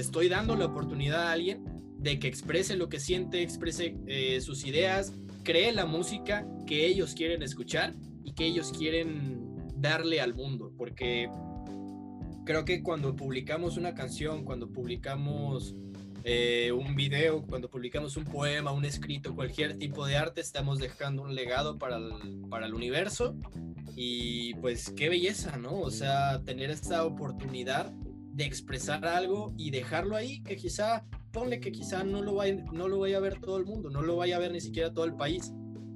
estoy dando la oportunidad a alguien de que exprese lo que siente, exprese eh, sus ideas, cree la música que ellos quieren escuchar y que ellos quieren darle al mundo, porque creo que cuando publicamos una canción, cuando publicamos eh, un video, cuando publicamos un poema, un escrito, cualquier tipo de arte, estamos dejando un legado para el, para el universo. Y pues qué belleza, ¿no? O sea, tener esta oportunidad de expresar algo y dejarlo ahí, que quizá, ponle que quizá no lo, vaya, no lo vaya a ver todo el mundo, no lo vaya a ver ni siquiera todo el país,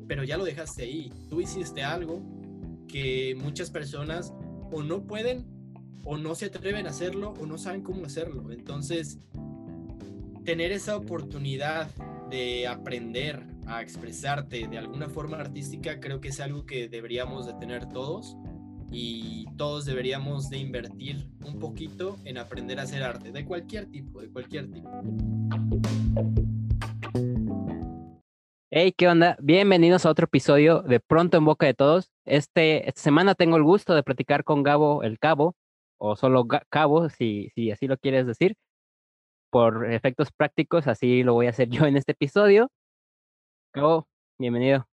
pero ya lo dejaste ahí. Tú hiciste algo que muchas personas o no pueden o no se atreven a hacerlo o no saben cómo hacerlo. Entonces, tener esa oportunidad de aprender a expresarte de alguna forma artística creo que es algo que deberíamos de tener todos y todos deberíamos de invertir un poquito en aprender a hacer arte de cualquier tipo, de cualquier tipo. Hey, ¿qué onda? Bienvenidos a otro episodio de Pronto en Boca de Todos. Este, esta semana tengo el gusto de platicar con Gabo el Cabo, o solo Cabo, si, si así lo quieres decir por efectos prácticos, así lo voy a hacer yo en este episodio. Cabo, bienvenido.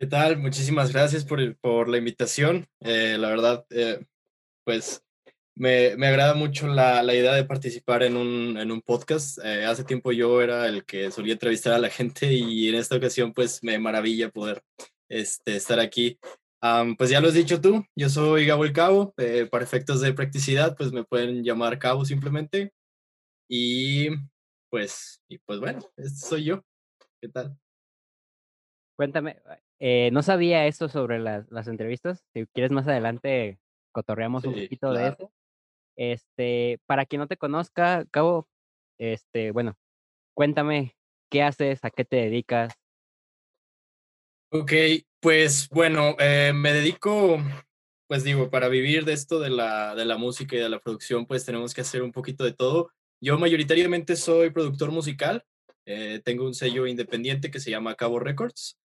¿Qué tal? Muchísimas gracias por, por la invitación. Eh, la verdad, eh, pues me, me, agrada mucho la, la, idea de participar en un, en un podcast. Eh, hace tiempo yo era el que solía entrevistar a la gente y en esta ocasión pues me maravilla poder este, estar aquí. pues ya lo has dicho tú, yo soy Gabo el Cabo. para efectos de practicidad pues me pueden llamar Cabo simplemente. Y pues, y pues bueno, este soy yo. ¿Qué tal? Cuéntame, eh, no sabía esto sobre las, las, entrevistas. Si quieres más adelante cotorreamos un poquito de eso. Este, para quien no te conozca, Cabo, este, bueno, cuéntame qué haces, a qué te dedicas. Ok, pues bueno, eh, me dedico, pues digo, para vivir de esto de la, de la música y de la producción, pues tenemos que hacer un poquito de todo. Yo mayoritariamente soy productor musical, eh, tengo un sello independiente que se llama Cabo Records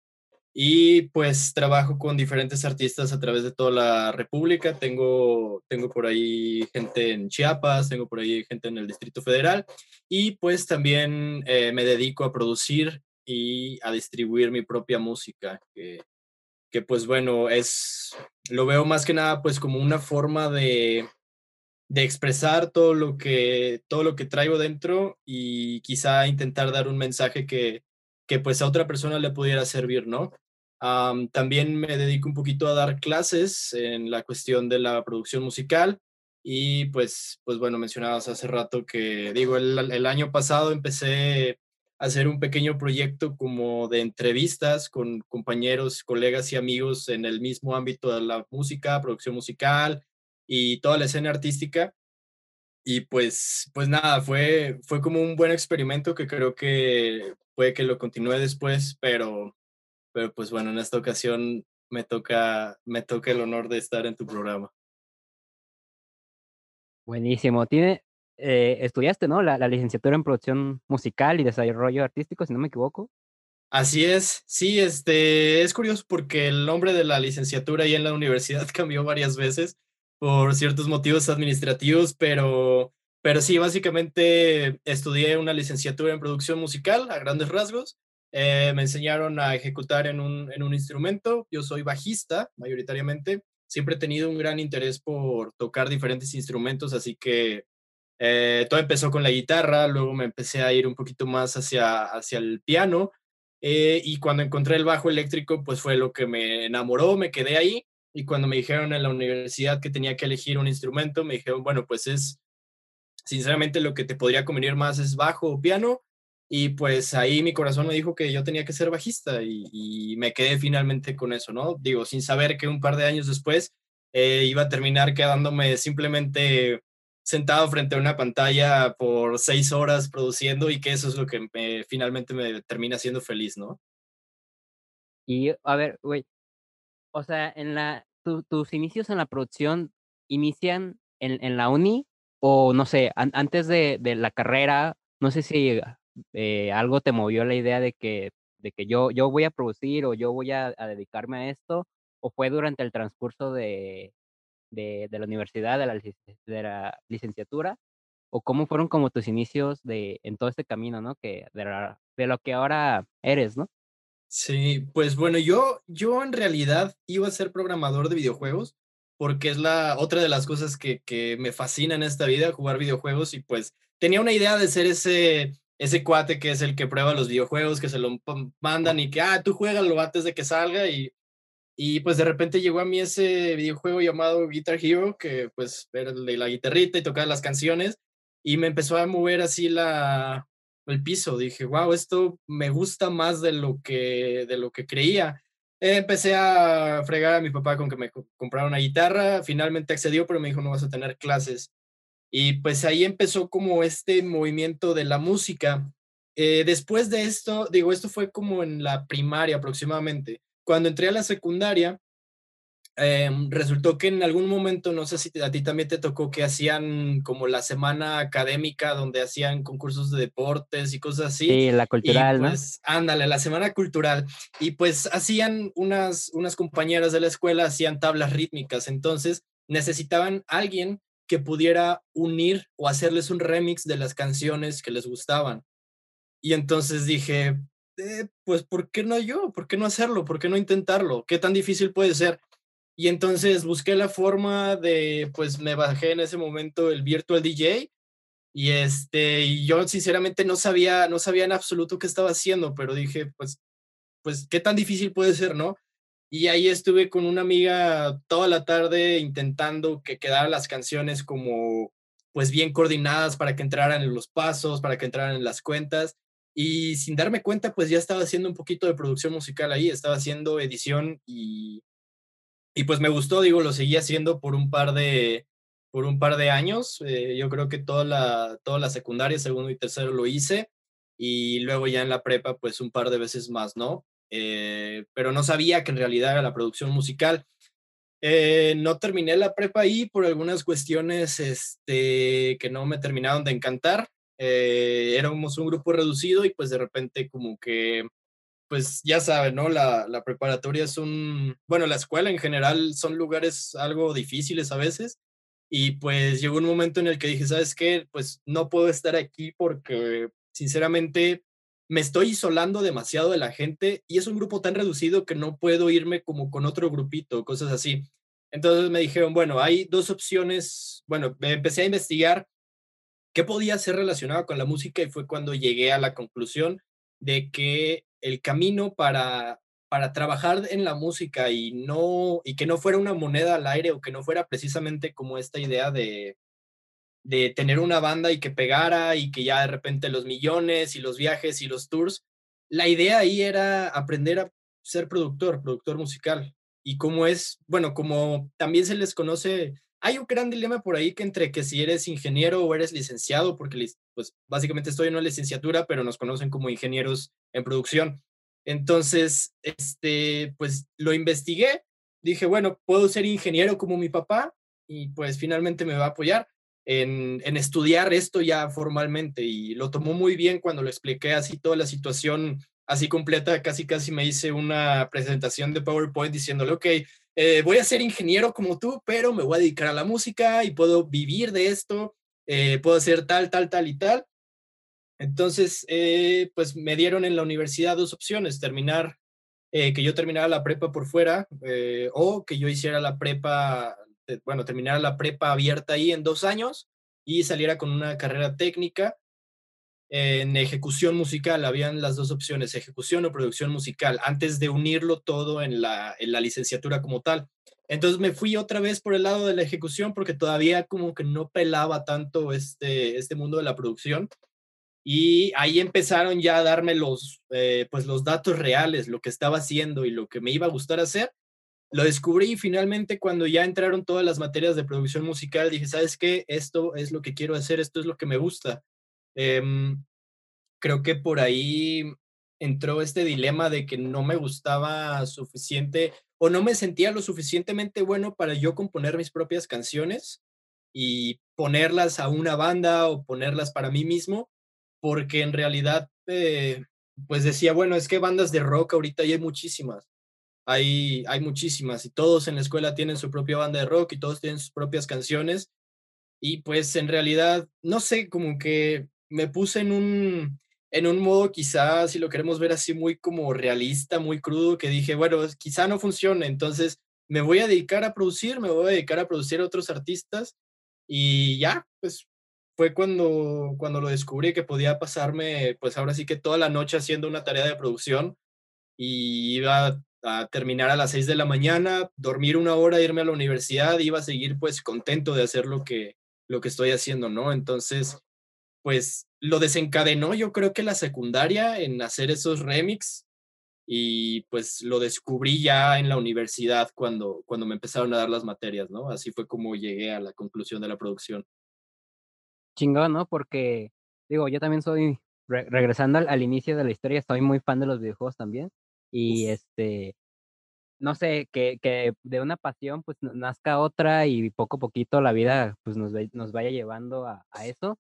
y pues trabajo con diferentes artistas a través de toda la República. Tengo, tengo por ahí gente en Chiapas, tengo por ahí gente en el Distrito Federal y pues también eh, me dedico a producir y a distribuir mi propia música, que, que pues bueno, es, lo veo más que nada pues como una forma de de expresar todo lo que todo lo que traigo dentro y quizá intentar dar un mensaje que, que pues a otra persona le pudiera servir, ¿no? también me dedico un poquito a dar clases en la cuestión de la producción musical y pues, pues bueno, mencionabas hace rato que, digo, el, el año pasado empecé a hacer un pequeño proyecto como de entrevistas con compañeros, colegas y amigos en el mismo ámbito de la música, producción musical, y toda la escena artística. Y pues, pues nada, fue, fue como un buen experimento que creo que puede que lo continúe después, pero, pero pues bueno, en esta ocasión me toca, me toca el honor de estar en tu programa. Buenísimo. Tiene, eh, estudiaste, ¿no? La, la, licenciatura en producción musical y desarrollo artístico, si no me equivoco. Así es, sí, este, es curioso porque el nombre de la licenciatura ahí en la universidad cambió varias veces por ciertos motivos administrativos, pero, pero sí, básicamente estudié una licenciatura en producción musical a grandes rasgos. Eh, me enseñaron a ejecutar en un, en un instrumento. Yo soy bajista, mayoritariamente. Siempre he tenido un gran interés por tocar diferentes instrumentos, así que eh, todo empezó con la guitarra, luego me empecé a ir un poquito más hacia, hacia el piano. Eh, y cuando encontré el bajo eléctrico, pues fue lo que me enamoró, me quedé ahí y cuando me dijeron en la universidad que tenía que elegir un instrumento, me dijeron, bueno, pues es, sinceramente lo que te podría convenir más es bajo o piano. Y pues ahí mi corazón me dijo que yo tenía que ser bajista y, me quedé finalmente con eso, ¿no? Digo, sin saber que un par de años después eh, iba a terminar quedándome simplemente sentado frente a una pantalla por seis horas produciendo y que eso es lo que me, finalmente me termina haciendo feliz, ¿no? Y a ver, güey, o sea, en la, tus inicios en la producción inician en, la uni o no sé, antes de, la carrera, no sé si eh, algo te movió la idea de que, de que yo, yo voy a producir o yo voy a, dedicarme a esto, o fue durante el transcurso de, de, la universidad, de la, de la licenciatura, o cómo fueron como tus inicios de en todo este camino, ¿no? Que de, de lo que ahora eres, ¿no? Sí, pues bueno, yo, yo en realidad iba a ser programador de videojuegos porque es la otra de las cosas que, que me fascina en esta vida, jugar videojuegos y pues tenía una idea de ser ese, ese cuate que es el que prueba los videojuegos, que se lo mandan y que, ah, tú juégalo antes de que salga y, y pues de repente llegó a mí ese videojuego llamado Guitar Hero, que pues era la guitarrita y tocar las canciones y me empezó a mover así la, el piso. Dije, wow, esto me gusta más de lo que, de lo que creía. empecé a fregar a mi papá con que me comprara una guitarra. Finalmente accedió, pero me dijo, no vas a tener clases. Y pues ahí empezó como este movimiento de la música. Eh, después de esto, digo, esto fue como en la primaria aproximadamente. Cuando entré a la secundaria, Em, resultó que en algún momento, no sé si a ti también te tocó que hacían como la semana académica donde hacían concursos de deportes y cosas así. Sí, la cultural, pues, Ándale, la semana cultural. Y pues hacían unas, unas compañeras de la escuela, hacían tablas rítmicas, entonces necesitaban alguien que pudiera unir o hacerles un remix de las canciones que les gustaban. Y entonces dije, eh, pues, ¿por qué no yo? ¿Por qué no hacerlo? ¿Por qué no intentarlo? ¿Qué tan difícil puede ser? Y entonces busqué la forma de, pues me bajé en ese momento el Virtual DJ y este, y yo sinceramente no sabía, no sabía en absoluto qué estaba haciendo, pero dije, pues, pues, ¿qué tan difícil puede ser, no? Y ahí estuve con una amiga toda la tarde intentando que quedaran las canciones como, pues, bien coordinadas para que entraran en los pasos, para que entraran en las cuentas. Y sin darme cuenta, pues ya estaba haciendo un poquito de producción musical ahí, estaba haciendo edición y, y pues me gustó, digo, lo seguí haciendo por un par de, por un par de años. Eh, yo creo que toda la, toda la secundaria, segundo y tercero lo hice. Y luego ya en la prepa, pues un par de veces más, ¿no? Eh, pero no sabía que en realidad era la producción musical. Eh, no terminé la prepa ahí por algunas cuestiones este, que no me terminaron de encantar. éramos un grupo reducido y pues de repente como que pues ya saben, ¿no? La, la, preparatoria es un, bueno, la escuela en general son lugares algo difíciles a veces. Y pues llegó un momento en el que dije, ¿sabes qué? Pues no puedo estar aquí porque sinceramente me estoy isolando demasiado de la gente y es un grupo tan reducido que no puedo irme como con otro grupito, cosas así. Entonces me dijeron, bueno, hay dos opciones. Bueno, empecé a investigar qué podía ser relacionado con la música y fue cuando llegué a la conclusión de que el camino para, para trabajar en la música y, no, y que no fuera una moneda al aire o que no fuera precisamente como esta idea de, de tener una banda y que pegara y que ya de repente los millones y los viajes y los tours, la idea ahí era aprender a ser productor, productor musical. Y como es, bueno, como también se les conoce hay un gran dilema por ahí que entre que si eres ingeniero o eres licenciado, porque pues básicamente estoy en una licenciatura, pero nos conocen como ingenieros en producción. Entonces, este, pues lo investigué, dije, bueno, puedo ser ingeniero como mi papá y pues finalmente me va a apoyar en, en estudiar esto ya formalmente y lo tomó muy bien cuando lo expliqué así toda la situación así completa, casi casi me hice una presentación de PowerPoint diciéndole, ok, eh, voy a ser ingeniero como tú, pero me voy a dedicar a la música y puedo vivir de esto, eh, puedo hacer tal, tal, tal y tal. Entonces, eh, pues me dieron en la universidad dos opciones, terminar, que yo terminara la prepa por fuera o que yo hiciera la prepa, bueno, terminara la prepa abierta ahí en dos años y saliera con una carrera técnica en ejecución musical, habían las dos opciones, ejecución o producción musical, antes de unirlo todo en la, en la licenciatura como tal. Entonces me fui otra vez por el lado de la ejecución porque todavía como que no pelaba tanto este, este mundo de la producción. Y ahí empezaron ya a darme los, eh, pues los datos reales, lo que estaba haciendo y lo que me iba a gustar hacer. Lo descubrí y finalmente cuando ya entraron todas las materias de producción musical, dije, ¿sabes qué? Esto es lo que quiero hacer, esto es lo que me gusta. Em, creo que por ahí entró este dilema de que no me gustaba suficiente o no me sentía lo suficientemente bueno para yo componer mis propias canciones y ponerlas a una banda o ponerlas para mí mismo, porque en realidad, eh, pues decía, bueno, es que bandas de rock ahorita hay muchísimas, hay, hay muchísimas y todos en la escuela tienen su propia banda de rock y todos tienen sus propias canciones Y pues en realidad, no sé, como que me puse en un, en un modo quizás, si lo queremos ver así, muy como realista, muy crudo, que dije, bueno, quizá no funcione, entonces me voy a dedicar a producir, me voy a dedicar a producir a otros artistas y ya, pues fue cuando, cuando lo descubrí que podía pasarme, pues ahora sí que toda la noche haciendo una tarea de producción y iba a terminar a las 6 de la mañana, dormir una hora, irme a la universidad, iba a seguir pues contento de hacer lo que, lo que estoy haciendo, ¿no? Entonces, pues lo desencadenó yo creo que la secundaria en hacer esos remix y pues lo descubrí ya en la universidad cuando, cuando me empezaron a dar las materias, ¿no? Así fue como llegué a la conclusión de la producción. Chingón, ¿no? Porque, digo, yo también soy, regresando al, al, inicio de la historia, estoy muy fan de los videojuegos también. Y Uf. este, no sé, que, que de una pasión pues nazca otra y poco a poquito la vida pues nos, nos vaya llevando a, a eso.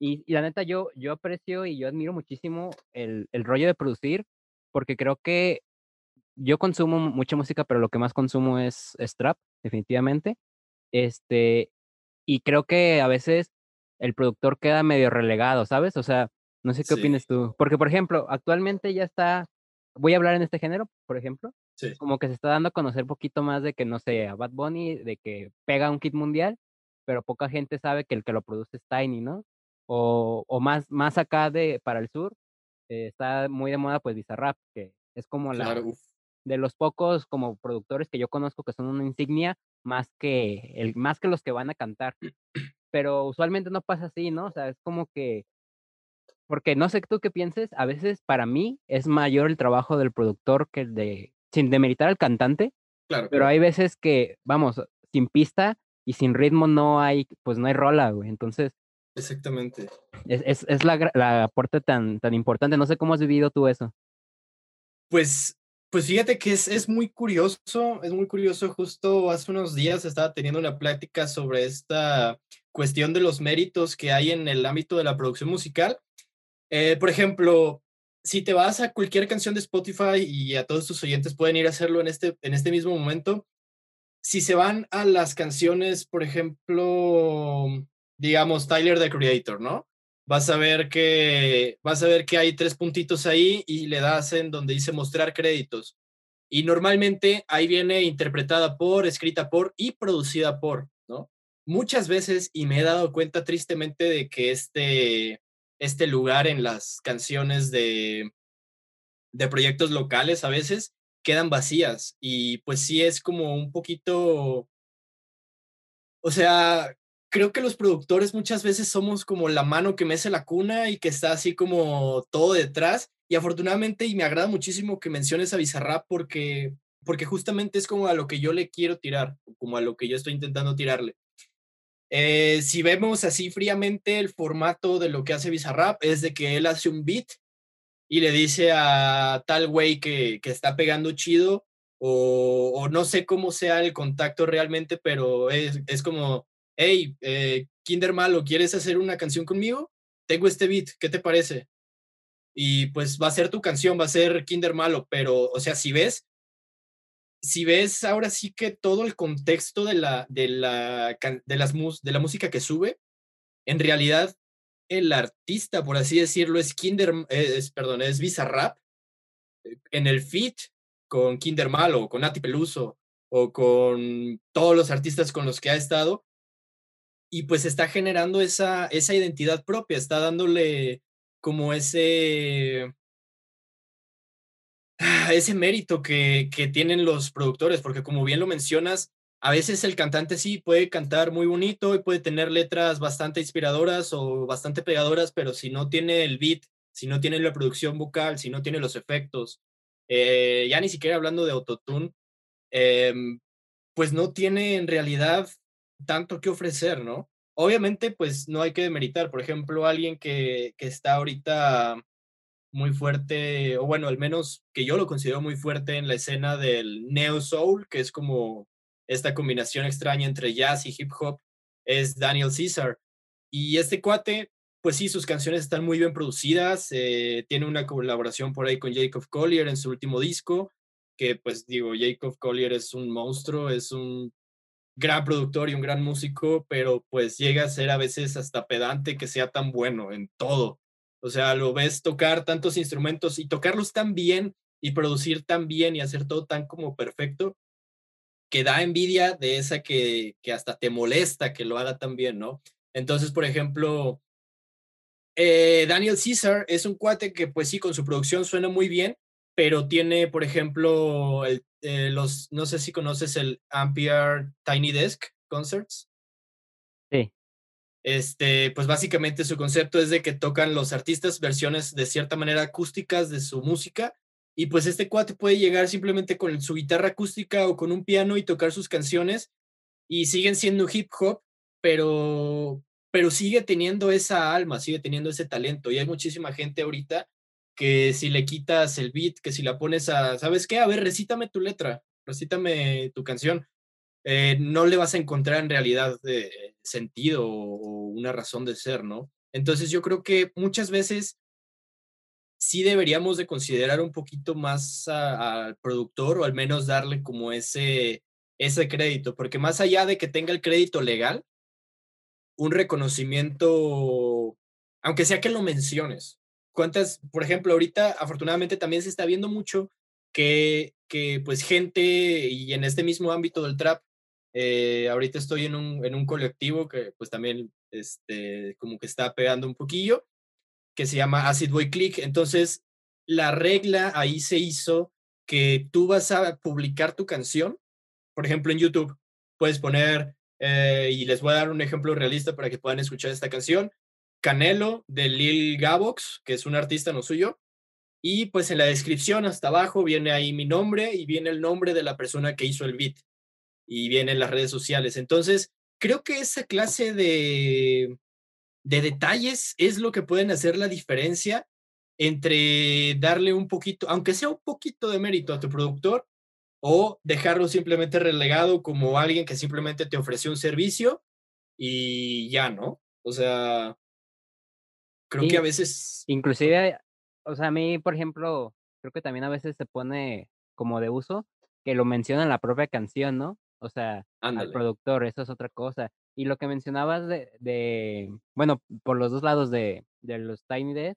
Y, y, la neta, yo, yo aprecio y yo admiro muchísimo el, el rollo de producir, porque creo que yo consumo mucha música, pero lo que más consumo es, es trap, definitivamente. Este, y creo que a veces el productor queda medio relegado, ¿sabes? O sea, no sé qué sí. opinas tú. Porque, por ejemplo, actualmente ya está, voy a hablar en este género, por ejemplo, sí. como que se está dando a conocer un poquito más de que, no sé, a Bad Bunny, de que pega un kit mundial, pero poca gente sabe que el que lo produce es Tiny, ¿no? O, o más, más acá de, para el sur, eh, está muy de moda pues Bizarrap, que es como claro. la, de los pocos como productores que yo conozco que son una insignia más que el más que los que van a cantar. Pero usualmente no pasa así, ¿no? O sea, es como que porque no sé tú qué pienses, a veces para mí es mayor el trabajo del productor que el de sin demeritar al cantante. Claro. Pero hay veces que, vamos, sin pista y sin ritmo no hay, pues no hay rola, güey. Entonces, Exactamente. es, es, es la, la aporte tan, tan importante. No sé cómo has vivido tú eso. Pues pues fíjate que es, es, muy curioso, es muy curioso. Justo hace unos días estaba teniendo una plática sobre esta cuestión de los méritos que hay en el ámbito de la producción musical. Eh, por ejemplo, si te vas a cualquier canción de Spotify y a todos tus oyentes pueden ir a hacerlo en este, en este mismo momento, si se van a las canciones, por ejemplo, digamos, Tyler the Creator, ¿no? vas a ver que vas a ver que hay tres puntitos ahí y le das en donde dice mostrar créditos. Y normalmente ahí viene interpretada por, escrita por y producida por, ¿no? Muchas veces, y me he dado cuenta tristemente de que este, este lugar en las canciones de, de proyectos locales a veces quedan vacías y pues sí es como un poquito, o sea, creo que los productores muchas veces somos como la mano que mece la cuna y que está así como todo detrás. Y afortunadamente, y me agrada muchísimo que menciones a Bizarrap porque, porque justamente es como a lo que yo le quiero tirar, como a lo que yo estoy intentando tirarle. Eh, si vemos así fríamente el formato de lo que hace Bizarrap, es de que él hace un beat y le dice a tal güey que, que está pegando chido, o, o, no sé cómo sea el contacto realmente, pero es, es como, hey, eh, Kinder Malo, ¿quieres hacer una canción conmigo? Tengo este beat, ¿qué te parece? Y pues va a ser tu canción, va a ser Kinder Malo, pero, o sea, si ves, si ves ahora sí que todo el contexto de la, de la, de las, de la música que sube, en realidad el artista, por así decirlo, es Kinder, es, perdón, es Bizarrap, en el feat con Kinder Malo, con Nati Peluso, o con todos los artistas con los que ha estado, y pues está generando esa, esa identidad propia, está dándole como ese, ese mérito que, que tienen los productores, porque como bien lo mencionas, a veces el cantante sí puede cantar muy bonito y puede tener letras bastante inspiradoras o bastante pegadoras, pero si no tiene el beat, si no tiene la producción vocal, si no tiene los efectos, eh, ya ni siquiera hablando de autotune, eh, pues no tiene en realidad tanto que ofrecer, ¿no? Obviamente, pues no hay que demeritar, por ejemplo, alguien que, que está ahorita muy fuerte, o bueno, al menos que yo lo considero muy fuerte en la escena del neo soul, que es como esta combinación extraña entre jazz y hip hop, es Daniel Caesar. Y este cuate, pues sí, sus canciones están muy bien producidas, eh, tiene una colaboración por ahí con Jacob Collier en su último disco, que pues digo, Jacob Collier es un monstruo, es un gran productor y un gran músico, pero pues llega a ser a veces hasta pedante que sea tan bueno en todo. O sea, lo ves tocar tantos instrumentos y tocarlos tan bien y producir tan bien y hacer todo tan como perfecto, que da envidia de esa que, que hasta te molesta que lo haga tan bien, ¿no? Entonces, por ejemplo, eh, Daniel Caesar es un cuate que pues sí, con su producción suena muy bien, pero tiene, por ejemplo, el, eh, los, no sé si conoces el Ampere Tiny Desk Concerts. Sí. Este, pues básicamente su concepto es de que tocan los artistas versiones de cierta manera acústicas de su música y pues este cuate puede llegar simplemente con su guitarra acústica o con un piano y tocar sus canciones y siguen siendo hip hop, pero pero sigue teniendo esa alma, sigue teniendo ese talento y hay muchísima gente ahorita que si le quitas el beat, que si la pones a, ¿sabes qué? A ver, recítame tu letra, recítame tu canción. Eh, no le vas a encontrar en realidad eh, sentido o, una razón de ser, ¿no? Entonces yo creo que muchas veces sí deberíamos de considerar un poquito más al productor o al menos darle como ese, ese crédito, porque más allá de que tenga el crédito legal, un reconocimiento, aunque sea que lo menciones, cuántas, por ejemplo, ahorita afortunadamente también se está viendo mucho que, que pues gente y en este mismo ámbito del trap, eh, ahorita estoy en un, en un colectivo que pues también este, como que está pegando un poquillo, que se llama Acid Boy Click. Entonces, la regla ahí se hizo que tú vas a publicar tu canción, por ejemplo, en YouTube, puedes poner, eh, y les voy a dar un ejemplo realista para que puedan escuchar esta canción, Canelo de Lil Gabox, que es un artista no suyo. Y pues en la descripción hasta abajo viene ahí mi nombre y viene el nombre de la persona que hizo el beat. Y vienen las redes sociales. Entonces, creo que esa clase de, de detalles es lo que pueden hacer la diferencia entre darle un poquito, aunque sea un poquito de mérito a tu productor, o dejarlo simplemente relegado como alguien que simplemente te ofreció un servicio y ya, ¿no? O sea, creo que a veces... Inclusive, o sea, a mí, por ejemplo, creo que también a veces se pone como de uso que lo menciona en la propia canción, ¿no? O sea, al productor, eso es otra cosa. Y lo que mencionabas de, de bueno, por los dos lados de, de los Tiny Dead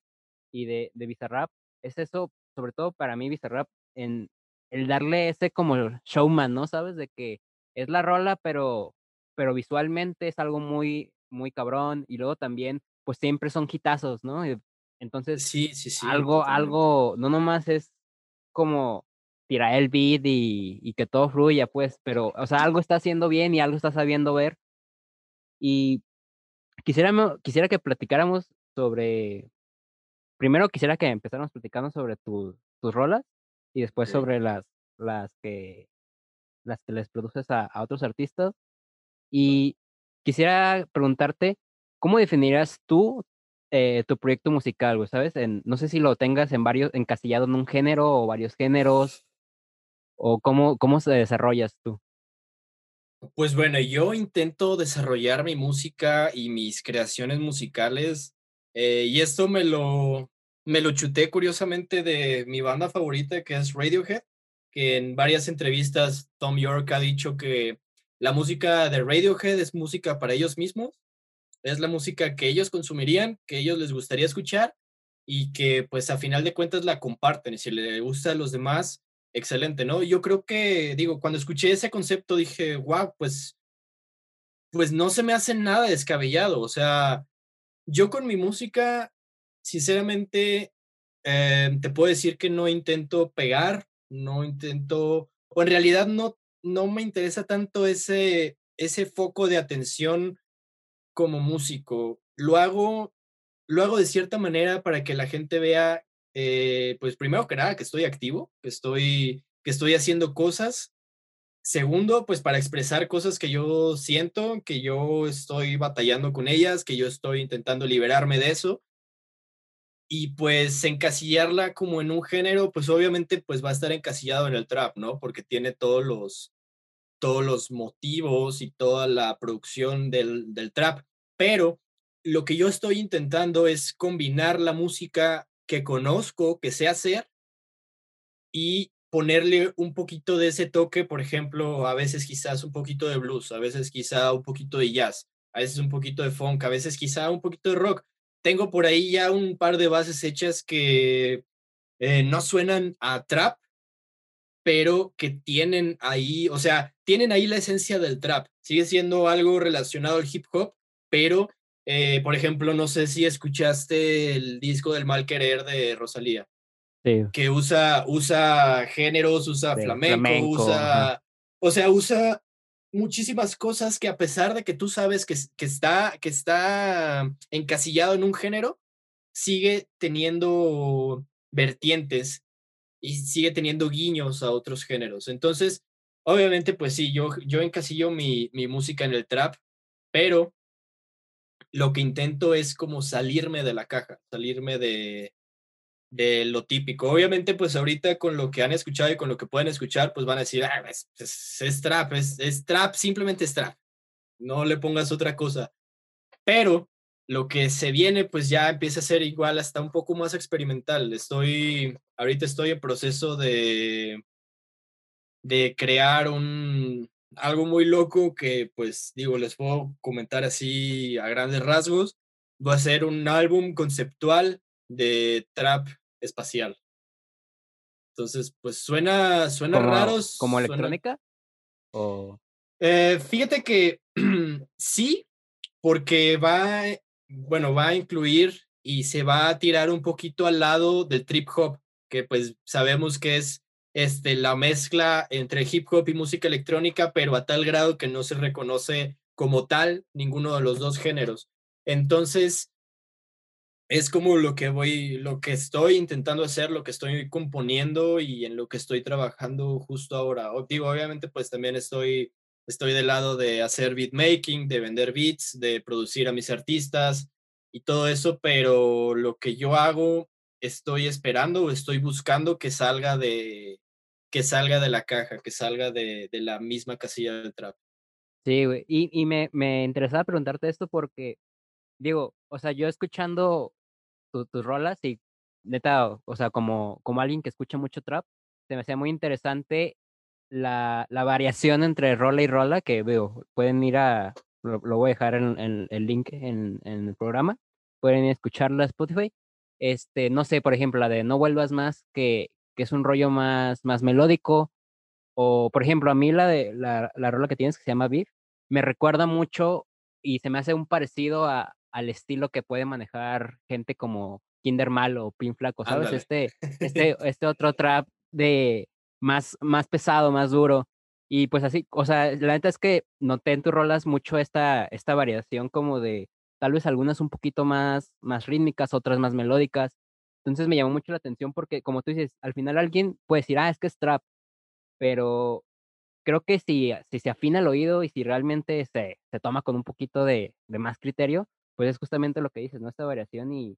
y de, de Bizarrap, es eso, sobre todo para mí Bizarrap, en el darle ese como showman, ¿no? ¿Sabes? De que es la rola, pero, pero visualmente es algo muy, muy cabrón. Y luego también pues siempre son quitazos, ¿no? Entonces, sí, sí, sí, algo, algo, no nomás es como tirar el beat y, y, que todo fluya, pues, pero, o sea, algo está haciendo bien y algo está sabiendo ver. Y quisiera, quisiera que platicáramos sobre, primero quisiera que empezáramos platicando sobre tus rolas y después sobre las, las que, las que les produces a, a otros artistas. Y quisiera preguntarte, ¿Cómo definirías tú eh, tu proyecto musical, güey? ¿Sabes? En, no sé si lo tengas en varios, encasillado en un género o varios géneros, o cómo, cómo se desarrollas tú. Pues bueno, yo intento desarrollar mi música y mis creaciones musicales, eh, y esto me lo, me lo chuté curiosamente de mi banda favorita, que es Radiohead, que en varias entrevistas Tom York ha dicho que la música de Radiohead es música para ellos mismos es la música que ellos consumirían, que ellos les gustaría escuchar y que pues a final de cuentas la comparten y si le gusta a los demás, excelente, ¿no? Yo creo que, digo, cuando escuché ese concepto dije, wow, pues, pues no se me hace nada descabellado, o sea, yo con mi música, sinceramente, eh, te puedo decir que no intento pegar, no intento, o en realidad no, no me interesa tanto ese, ese foco de atención como músico. Lo hago, lo hago de cierta manera para que la gente vea, eh, pues primero que nada, que estoy activo, que estoy, que estoy haciendo cosas. Segundo, pues para expresar cosas que yo siento, que yo estoy batallando con ellas, que yo estoy intentando liberarme de eso. Y pues encasillarla como en un género, pues obviamente pues va a estar encasillado en el trap, ¿no? Porque tiene todos los, todos los motivos y toda la producción del, trap, pero lo que yo estoy intentando es combinar la música que conozco, que sé hacer, y ponerle un poquito de ese toque, por ejemplo, a veces quizás un poquito de blues, a veces quizá un poquito de jazz, a veces un poquito de funk, a veces quizá un poquito de rock. Tengo por ahí ya un par de bases hechas que eh, no suenan a trap, pero que tienen ahí, o sea, tienen ahí la esencia del trap. Sigue siendo algo relacionado al hip hop, pero, eh, por ejemplo, no sé si escuchaste el disco del mal querer de Rosalía que usa, usa géneros, usa flamenco, usa, o sea, usa muchísimas cosas que a pesar de que tú sabes que, que, está, que está encasillado en un género, sigue teniendo vertientes y sigue teniendo guiños a otros géneros. Entonces, obviamente, pues sí, yo, yo encasillo mi, mi música en el trap, pero lo que intento es como salirme de la caja, salirme de, de lo típico. Obviamente, pues ahorita con lo que han escuchado y con lo que pueden escuchar, pues van a decir, ah, es, trap, es, es, trap, simplemente es trap. No le pongas otra cosa. Pero lo que se viene, pues ya empieza a ser igual, hasta un poco más experimental. Estoy, ahorita estoy en proceso de, de crear un, algo muy loco que, pues digo, les puedo comentar así a grandes rasgos. Va a ser un álbum conceptual de trap espacial. Entonces, pues suena, suena raro. ¿Como electrónica? ¿O? Eh, fíjate que sí, porque va, bueno, va a incluir y se va a tirar un poquito al lado del trip hop, que pues sabemos que es este, la mezcla entre hip hop y música electrónica, pero a tal grado que no se reconoce como tal ninguno de los dos géneros. Entonces, es como lo que voy, lo que estoy intentando hacer, lo que estoy componiendo y en lo que estoy trabajando justo ahora. digo, obviamente, pues también estoy, estoy del lado de hacer beatmaking, de vender beats, de producir a mis artistas y todo eso, pero lo que yo hago, estoy esperando o estoy buscando que salga de, que salga de la caja, que salga de, de la misma casilla del trap. Sí. Y, y me, me interesaba preguntarte esto porque, digo, o sea, yo escuchando tus rolas y neta, o sea, como, como alguien que escucha mucho trap, se me hacía muy interesante la, la variación entre rola y rola que veo. Pueden ir a, lo, voy a dejar en, el link en, en, el programa, pueden escucharla a Spotify. Este, no sé, por ejemplo, la de No vuelvas más, que, que es un rollo más, más melódico, o por ejemplo, a mí la de la, la rola que tienes que se llama Beef, me recuerda mucho y se me hace un parecido a, al estilo que puede manejar gente como Kinder Malo o Pin Flaco, ¿sabes? Este, este, este otro trap de más, más pesado, más duro. Y pues así, o sea, la neta es que noté en tus rolas mucho esta, esta variación como de tal vez algunas un poquito más, más rítmicas, otras más melódicas. Entonces me llamó mucho la atención porque, como tú dices, al final alguien puede decir, ah, es que es trap, pero creo que si, si se afina el oído y si realmente se, se toma con un poquito de, de más criterio, pues es justamente lo que dices, ¿no? Esta variación y,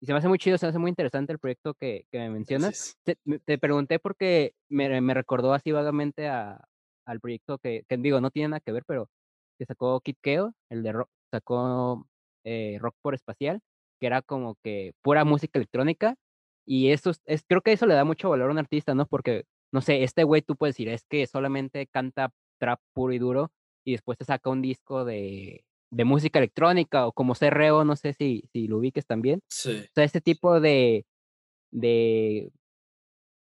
y se me hace muy chido, se me hace muy interesante el proyecto que, que me mencionas. Te, te, pregunté porque me, me, recordó así vagamente a, al proyecto que, que, digo, no tiene nada que ver, pero que sacó Kid Keo, el de rock, sacó eh, Rock por Espacial, que era como que pura música electrónica. Y eso es, creo que eso le da mucho valor a un artista, ¿no? Porque, no sé, este güey tú puedes decir, es que solamente canta trap puro y duro y después te saca un disco de de música electrónica o como CRO, no sé si, si lo ubiques también. Sí. O sea, este tipo de, de,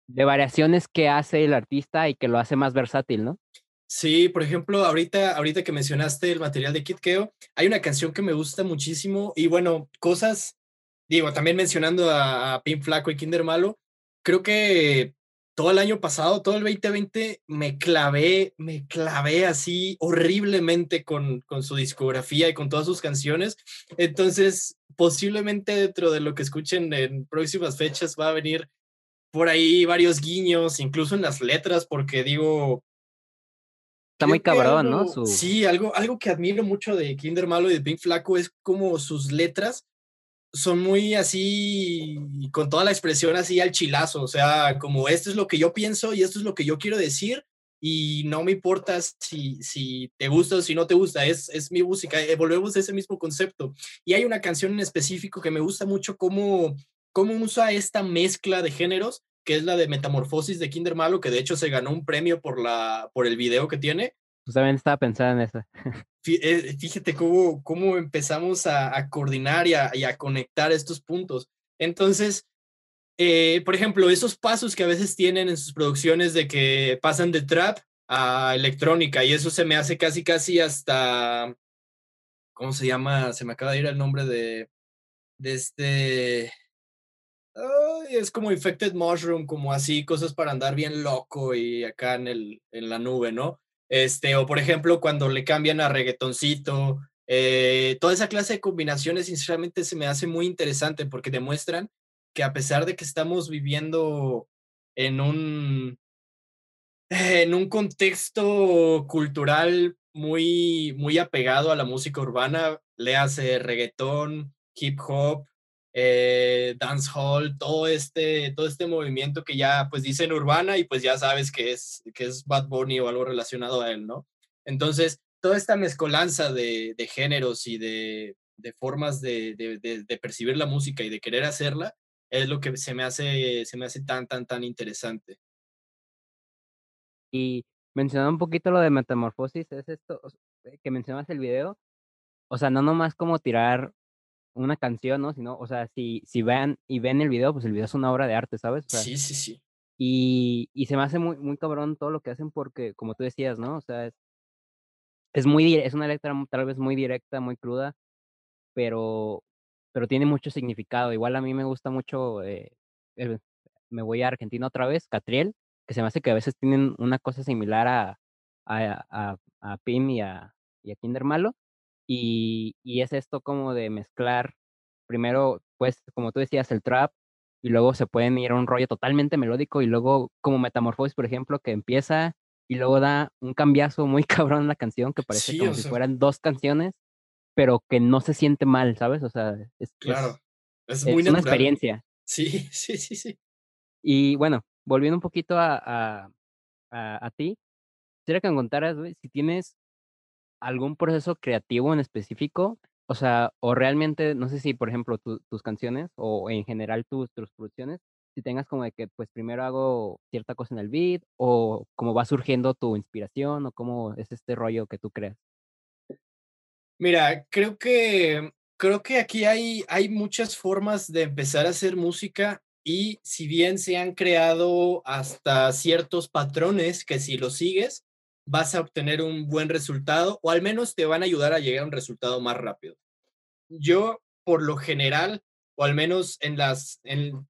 de variaciones que hace el artista y que lo hace más versátil, ¿no? Sí, por ejemplo, ahorita, ahorita que mencionaste el material de Kid Keo, hay una canción que me gusta muchísimo y bueno, cosas, digo, también mencionando a, a Pin Flaco y Kinder Malo, creo que todo el año pasado, todo el 2020, me clavé, me clavé así horriblemente con, con su discografía y con todas sus canciones. Entonces, posiblemente dentro de lo que escuchen en próximas fechas va a venir por ahí varios guiños, incluso en las letras, porque digo... Está muy cabrón, ¿no? Sí, algo, algo que admiro mucho de Kinder Malo y de Pink Flaco es como sus letras son muy así, con toda la expresión así al chilazo, o sea, como esto es lo que yo pienso y esto es lo que yo quiero decir y no me importa si, si te gusta o si no te gusta, es, es mi música, eh, volvemos a ese mismo concepto. Y hay una canción en específico que me gusta mucho cómo, cómo usa esta mezcla de géneros que es la de Metamorfosis de Kinder Malo, que de hecho se ganó un premio por, la, por el video que tiene. Justamente estaba pensando en eso. Eh, fíjate cómo, cómo empezamos a, coordinar y a, conectar estos puntos. Entonces, eh, por ejemplo, esos pasos que a veces tienen en sus producciones de que pasan de trap a electrónica y eso se me hace casi, casi hasta, ¿cómo se llama? Se me acaba de ir el nombre de, de este, es como Infected Mushroom, como así, cosas para andar bien loco y acá en, el, en la nube, ¿no? Este, o por ejemplo, cuando le cambian a reggaetoncito, eh, toda esa clase de combinaciones, sinceramente, se me hace muy interesante porque demuestran que a pesar de que estamos viviendo en un, en un contexto cultural muy, muy apegado a la música urbana, le hace reggaetón, hip hop, eh, dancehall, todo este, todo este movimiento que ya pues dicen urbana y pues ya sabes que es, que es Bad Bunny o algo relacionado a él, ¿no? Entonces, toda esta mezcolanza de, de géneros y de, de formas de, de, percibir la música y de querer hacerla es lo que se me hace, se me hace tan, tan, tan interesante. Y mencionando un poquito lo de metamorfosis, es esto que mencionas el video, o sea, no nomás como tirar una canción, ¿no? Sino, o sea, si, si vean y ven el video, pues el video es una obra de arte, ¿sabes? sí, sí, sí. Y, y se me hace muy, muy cabrón todo lo que hacen porque, como tú decías, ¿no? O sea, es, es muy, es una letra tal vez muy directa, muy cruda, pero, pero tiene mucho significado. Igual a mí me gusta mucho, eh, me voy a Argentina otra vez, Catriel, que se me hace que a veces tienen una cosa similar a, a, a, a Pim y a, y a Kinder Malo, y, y es esto como de mezclar, primero, pues, como tú decías, el trap, y luego se pueden ir a un rollo totalmente melódico, y luego como Metamorfosis, por ejemplo, que empieza y luego da un cambiazo muy cabrón en la canción, que parece como si fueran dos canciones, pero que no se siente mal, ¿sabes? O sea, es, claro. es, muy una experiencia. Sí, sí, sí, sí. Y bueno, volviendo un poquito a, a, a, a ti, quisiera que me contaras, si tienes algún proceso creativo en específico? O sea, o realmente, no sé si, por ejemplo, tus canciones o en general tus, tus producciones, si tengas como de que, pues primero hago cierta cosa en el beat o cómo va surgiendo tu inspiración o cómo es este rollo que tú creas. Mira, creo que, creo que aquí hay, hay muchas formas de empezar a hacer música y si bien se han creado hasta ciertos patrones que si los sigues, vas a obtener un buen resultado o al menos te van a ayudar a llegar a un resultado más rápido. Yo, por lo general, o al menos en las, en,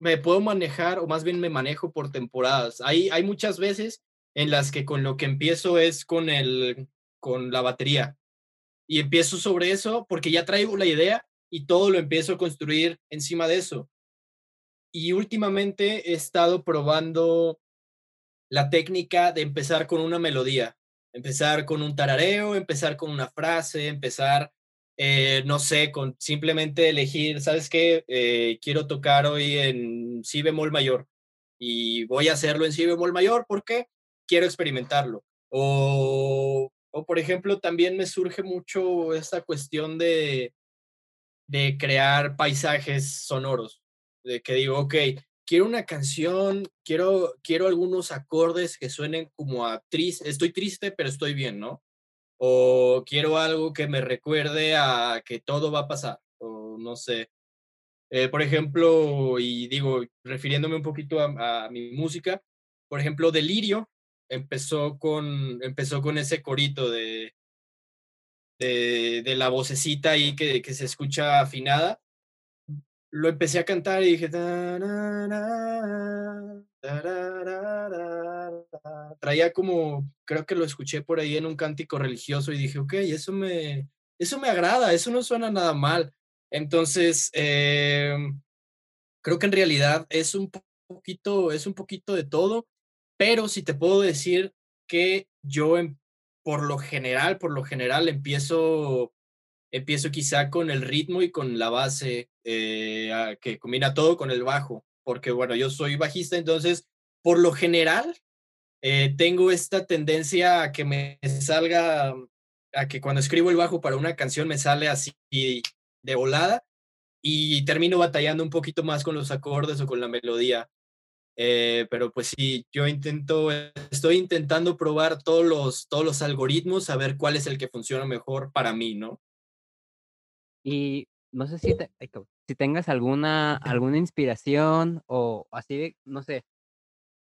me puedo manejar, o más bien me manejo por temporadas. Hay, hay muchas veces en las que con lo que empiezo es con, el, con la batería. Y empiezo sobre eso porque ya traigo la idea y todo lo empiezo a construir encima de eso. Y últimamente he estado probando la técnica de empezar con una melodía, empezar con un tarareo, empezar con una frase, empezar, eh, no sé, con simplemente elegir, ¿sabes qué? Eh, quiero tocar hoy en si bemol mayor y voy a hacerlo en si bemol mayor porque quiero experimentarlo. O, o por ejemplo, también me surge mucho esta cuestión de, de crear paisajes sonoros, de que digo, ok, quiero una canción, quiero, quiero algunos acordes que suenen como a triste, estoy triste, pero estoy bien, ¿no? O quiero algo que me recuerde a que todo va a pasar, o no sé. Eh, por ejemplo, y digo, refiriéndome un poquito a, mi música, por ejemplo, Delirio empezó con, empezó con ese corito de, de, la vocecita ahí que, que se escucha afinada lo empecé a cantar y dije, traía como, creo que lo escuché por ahí en un cántico religioso y dije, ok, eso me, eso me agrada, eso no suena nada mal. Entonces, em, creo que en realidad es un poquito, es un poquito de todo, pero si te puedo decir que yo por lo general, por lo general empiezo empiezo quizá con el ritmo y con la base, eh, que combina todo con el bajo, porque bueno, yo soy bajista, entonces por lo general eh, tengo esta tendencia a que me salga, a que cuando escribo el bajo para una canción me sale así de volada y termino batallando un poquito más con los acordes o con la melodía. Eh, pero pues sí, yo intento, estoy intentando probar todos los, todos los algoritmos, a ver cuál es el que funciona mejor para mí, ¿no? Y no sé si, si tengas alguna, alguna inspiración o así de, no sé,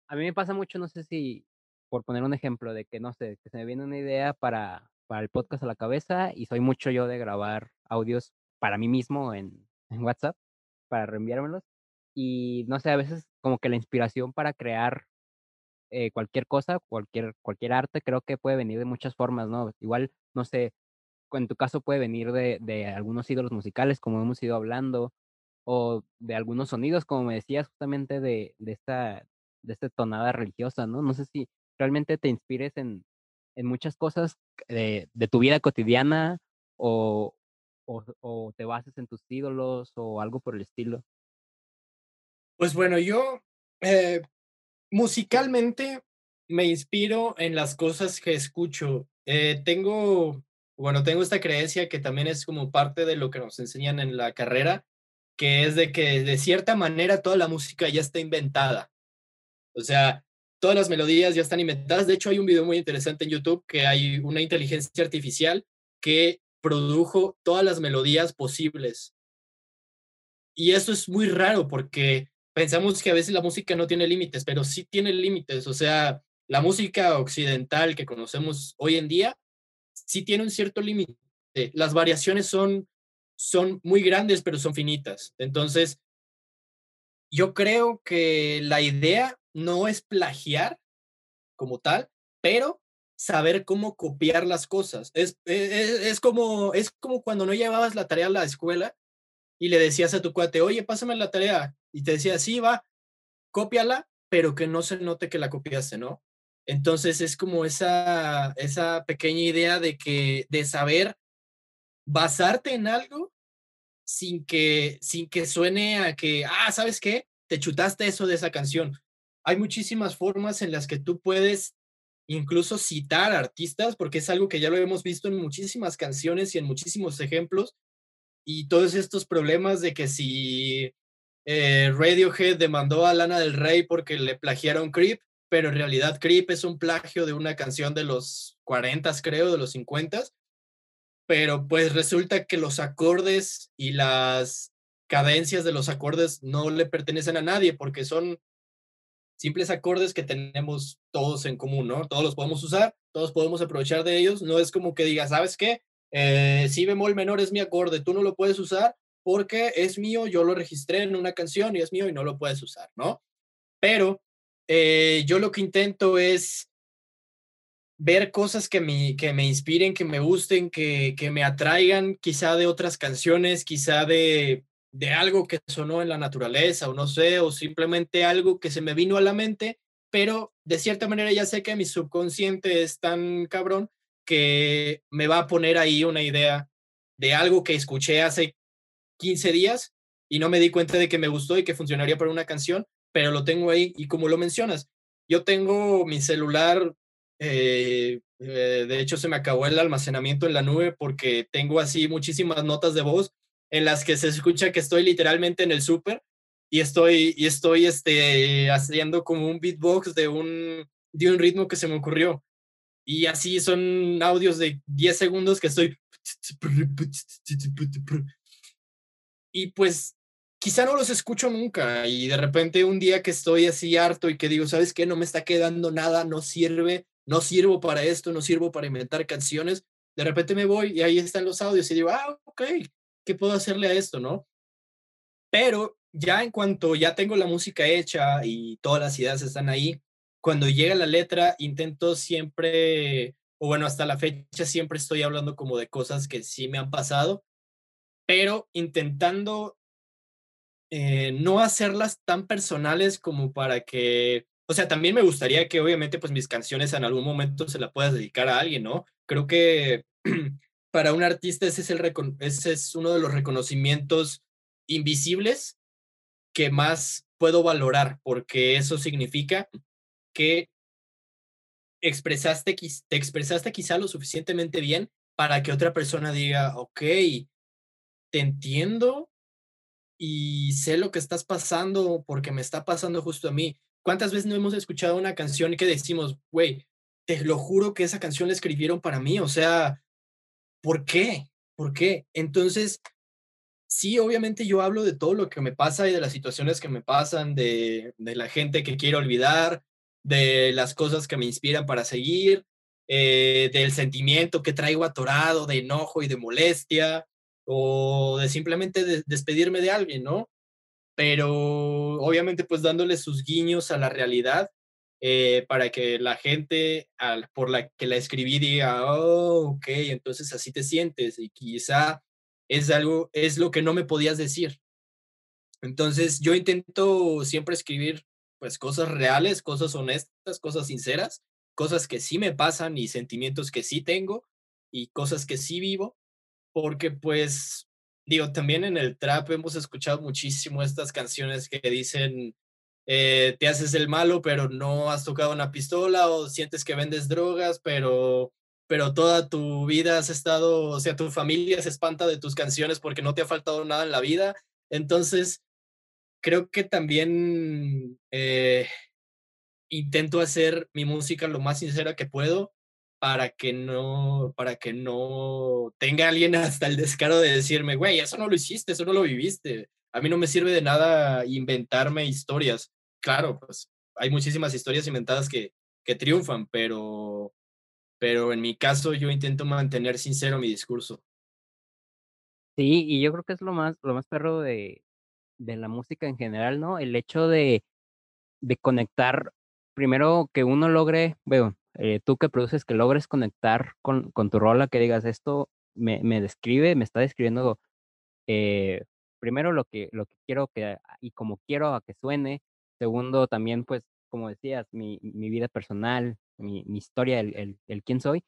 a mí me pasa mucho, no sé si, por poner un ejemplo, de que, no sé, que se me viene una idea para, para el podcast a la cabeza y soy mucho yo de grabar audios para mí mismo en, en WhatsApp, para reenviármelos. Y no sé, a veces como que la inspiración para crear eh, cualquier cosa, cualquier, cualquier arte, creo que puede venir de muchas formas, ¿no? Igual, no sé, en tu caso puede venir de, de algunos ídolos musicales, como hemos ido hablando, o de algunos sonidos, como me decías, justamente de, de, esta, de esta tonada religiosa, ¿no? No sé si realmente te inspires en, en muchas cosas de, de tu vida cotidiana o, o, te bases en tus ídolos o algo por el estilo. Pues bueno, yo eh, musicalmente me inspiro en las cosas que escucho. Eh, tengo, bueno, tengo esta creencia que también es como parte de lo que nos enseñan en la carrera, que es de que de cierta manera toda la música ya está inventada. O sea, todas las melodías ya están inventadas. De hecho, hay un video muy interesante en YouTube que hay una inteligencia artificial que produjo todas las melodías posibles. Y eso es muy raro porque pensamos que a veces la música no tiene límites, pero sí tiene límites. O sea, la música occidental que conocemos hoy en día sí tiene un cierto límite. Las variaciones son, son muy grandes, pero son finitas. Entonces, yo creo que la idea no es plagiar como tal, pero saber cómo copiar las cosas. Es, es, es, como, es como cuando no llevabas la tarea a la escuela y le decías a tu cuate, oye, pásame la tarea. Y te decía, sí, va, cópiala, pero que no se note que la copiaste, ¿no? Entonces es como esa, esa pequeña idea de que, de saber basarte en algo sin que, sin que suene a que, ah, ¿sabes qué? Te chutaste eso de esa canción. Hay muchísimas formas en las que tú puedes incluso citar artistas, porque es algo que ya lo hemos visto en muchísimas canciones y en muchísimos ejemplos, y todos estos problemas de que si eh, Radiohead demandó a Lana del Rey porque le plagiaron Creep, pero en realidad Creep es un plagio de una canción de los 40, creo, de los 50, pero pues resulta que los acordes y las cadencias de los acordes no le pertenecen a nadie porque son simples acordes que tenemos todos en común, ¿no? Todos los podemos usar, todos podemos aprovechar de ellos, no es como que diga, ¿sabes qué? Eh, si bemol menor es mi acorde, tú no lo puedes usar porque es mío, yo lo registré en una canción y es mío y no lo puedes usar, ¿no? Pero eh, yo lo que intento es ver cosas que me, que me inspiren, que me gusten, que, que me atraigan quizá de otras canciones, quizá de, de algo que sonó en la naturaleza o no sé, o simplemente algo que se me vino a la mente, pero de cierta manera ya sé que mi subconsciente es tan cabrón que me va a poner ahí una idea de algo que escuché hace 15 días y no me di cuenta de que me gustó y que funcionaría para una canción, pero lo tengo ahí y como lo mencionas, yo tengo mi celular, eh, eh, de hecho se me acabó el almacenamiento en la nube porque tengo así muchísimas notas de voz en las que se escucha que estoy literalmente en el súper y estoy, y estoy este, haciendo como un beatbox de un, de un ritmo que se me ocurrió. Y así son audios de 10 segundos que estoy... Y pues quizá no los escucho nunca y de repente un día que estoy así harto y que digo, ¿sabes qué? No me está quedando nada, no sirve, no sirvo para esto, no sirvo para inventar canciones. De repente me voy y ahí están los audios y digo, ah, ok, ¿qué puedo hacerle a esto, no? Pero ya en cuanto ya tengo la música hecha y todas las ideas están ahí, cuando llega la letra, intento siempre, o bueno, hasta la fecha siempre estoy hablando como de cosas que sí me han pasado, pero intentando eh, no hacerlas tan personales como para que, o sea, también me gustaría que obviamente pues mis canciones en algún momento se la puedas dedicar a alguien, ¿no? Creo que para un artista ese es, el ese es uno de los reconocimientos invisibles que más puedo valorar, porque eso significa que expresaste, te expresaste quizá lo suficientemente bien para que otra persona diga, ok, te entiendo y sé lo que estás pasando porque me está pasando justo a mí. ¿cuántas veces no hemos escuchado una canción que decimos, güey, te lo juro que esa canción la escribieron para mí? O sea, ¿por qué? ¿Por qué? Entonces, sí, obviamente yo hablo de todo lo que me pasa y de las situaciones que me pasan, de, de la gente que quiero olvidar, de las cosas que me inspiran para seguir, eh, del sentimiento que traigo atorado, de enojo y de molestia, o de simplemente despedirme de alguien, ¿no? Pero obviamente pues dándole sus guiños a la realidad eh, para que la gente al, por la que la escribí diga, oh, ok, entonces así te sientes y quizá es algo, es lo que no me podías decir. Entonces yo intento siempre escribir pues cosas reales, cosas honestas, cosas sinceras, cosas que sí me pasan y sentimientos que sí tengo y cosas que sí vivo, porque pues digo, también en el trap hemos escuchado muchísimo estas canciones que dicen, eh, te haces el malo, pero no has tocado una pistola o sientes que vendes drogas, pero pero toda tu vida has estado, o sea, tu familia se espanta de tus canciones porque no te ha faltado nada en la vida. Entonces, creo que también eh, intento hacer mi música lo más sincera que puedo para que no, para que no tenga alguien hasta el descaro de decirme, güey, eso no lo hiciste, eso no lo viviste. A mí no me sirve de nada inventarme historias. Claro, pues hay muchísimas historias inventadas que, que triunfan, pero pero en mi caso yo intento mantener sincero mi discurso. Sí, y yo creo que es lo más, lo más perro de, de la música en general, ¿no? El hecho de, de conectar, primero que uno logre, veo, eh, tú que produces, que logres conectar con, con tu rola, que digas, esto me, me describe, me está describiendo eh, primero lo que, lo que quiero que, y como quiero a que suene, segundo también, pues, como decías, mi, mi vida personal, mi, mi historia, el, el, el, quién soy,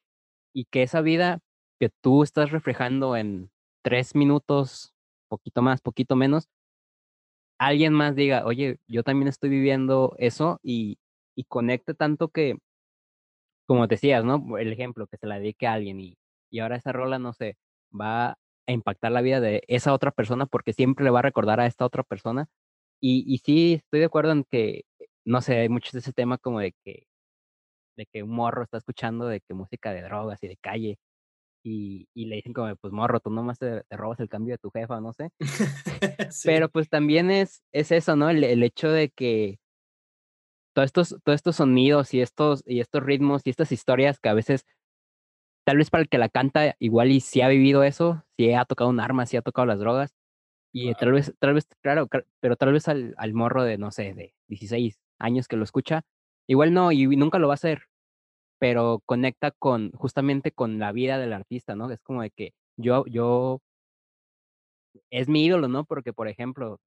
y que esa vida que tú estás reflejando en tres minutos, poquito más, poquito menos, alguien más diga, oye, yo también estoy viviendo eso y, y conecte tanto que, como decías, ¿no? El ejemplo, que se la dedique a alguien y, y ahora esa rola, no sé, va a impactar la vida de esa otra persona porque siempre le va a recordar a esta otra persona. Y, y sí, estoy de acuerdo en que, no sé, hay mucho de ese tema como de que de que un morro está escuchando de que música de drogas y de calle y, y le dicen como, pues morro, tú nomás te, te, robas el cambio de tu jefa, no sé. sí. Pero pues también es, es eso, ¿no? El, el, hecho de que todos estos, todos estos sonidos y estos, y estos ritmos y estas historias que a veces, tal vez para el que la canta, igual y si ha vivido eso, si ha tocado un arma, si ha tocado las drogas, y tal vez, tal vez, claro, pero tal vez al, al morro de, no sé, de 16 años que lo escucha, igual no, y nunca lo va a hacer, pero conecta con, justamente con la vida del artista, ¿no? Es como de que yo, yo, es mi ídolo, ¿no? Porque, por ejemplo,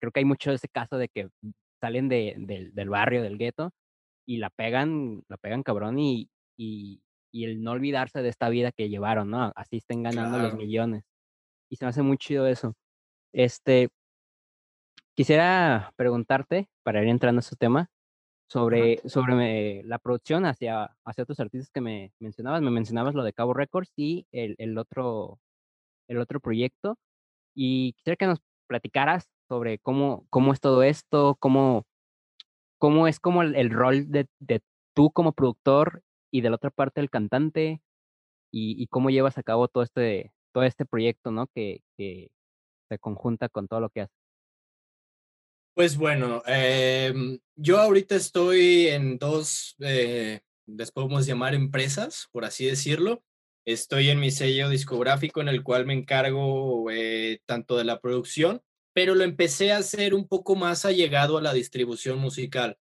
creo que hay mucho ese caso de que salen de, de del barrio, del gueto, y la pegan, la pegan cabrón y, y, y, el no olvidarse de esta vida que llevaron, ¿no? Así estén ganando claro. los millones. Y se me hace muy chido eso. Este, quisiera preguntarte, para ir entrando a su tema, sobre, sobre me, la producción hacia, hacia otros artistas que me mencionabas. Me mencionabas lo de Cabo Records y el, el, otro, el otro proyecto. Y quisiera que nos platicaras sobre cómo, cómo es todo esto, cómo, cómo es como el, rol de, de, tú como productor y de la otra parte el cantante y, cómo llevas a cabo todo este, todo este proyecto, ¿no? Que, que se conjunta con todo lo que haces. Pues bueno, eh, yo ahorita estoy en dos, eh, les podemos llamar empresas, por así decirlo. Estoy en mi sello discográfico en el cual me encargo eh, tanto de la producción, pero lo empecé a hacer un poco más allegado a la distribución musical.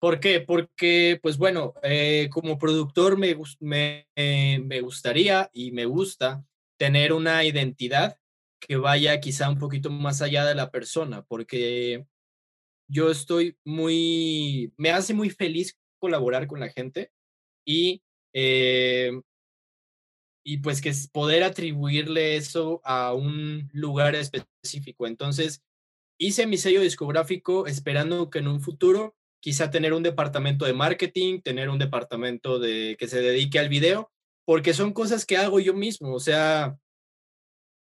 ¿Por qué? Porque, pues bueno, eh, como productor me, me, me gustaría y me gusta tener una identidad que vaya quizá un poquito más allá de la persona, porque yo estoy muy, me hace muy feliz colaborar con la gente y, eh, y pues que es poder atribuirle eso a un lugar específico. Entonces, hice mi sello discográfico esperando que en un futuro quizá tener un departamento de marketing, tener un departamento de que se dedique al video, porque son cosas que hago yo mismo, o sea,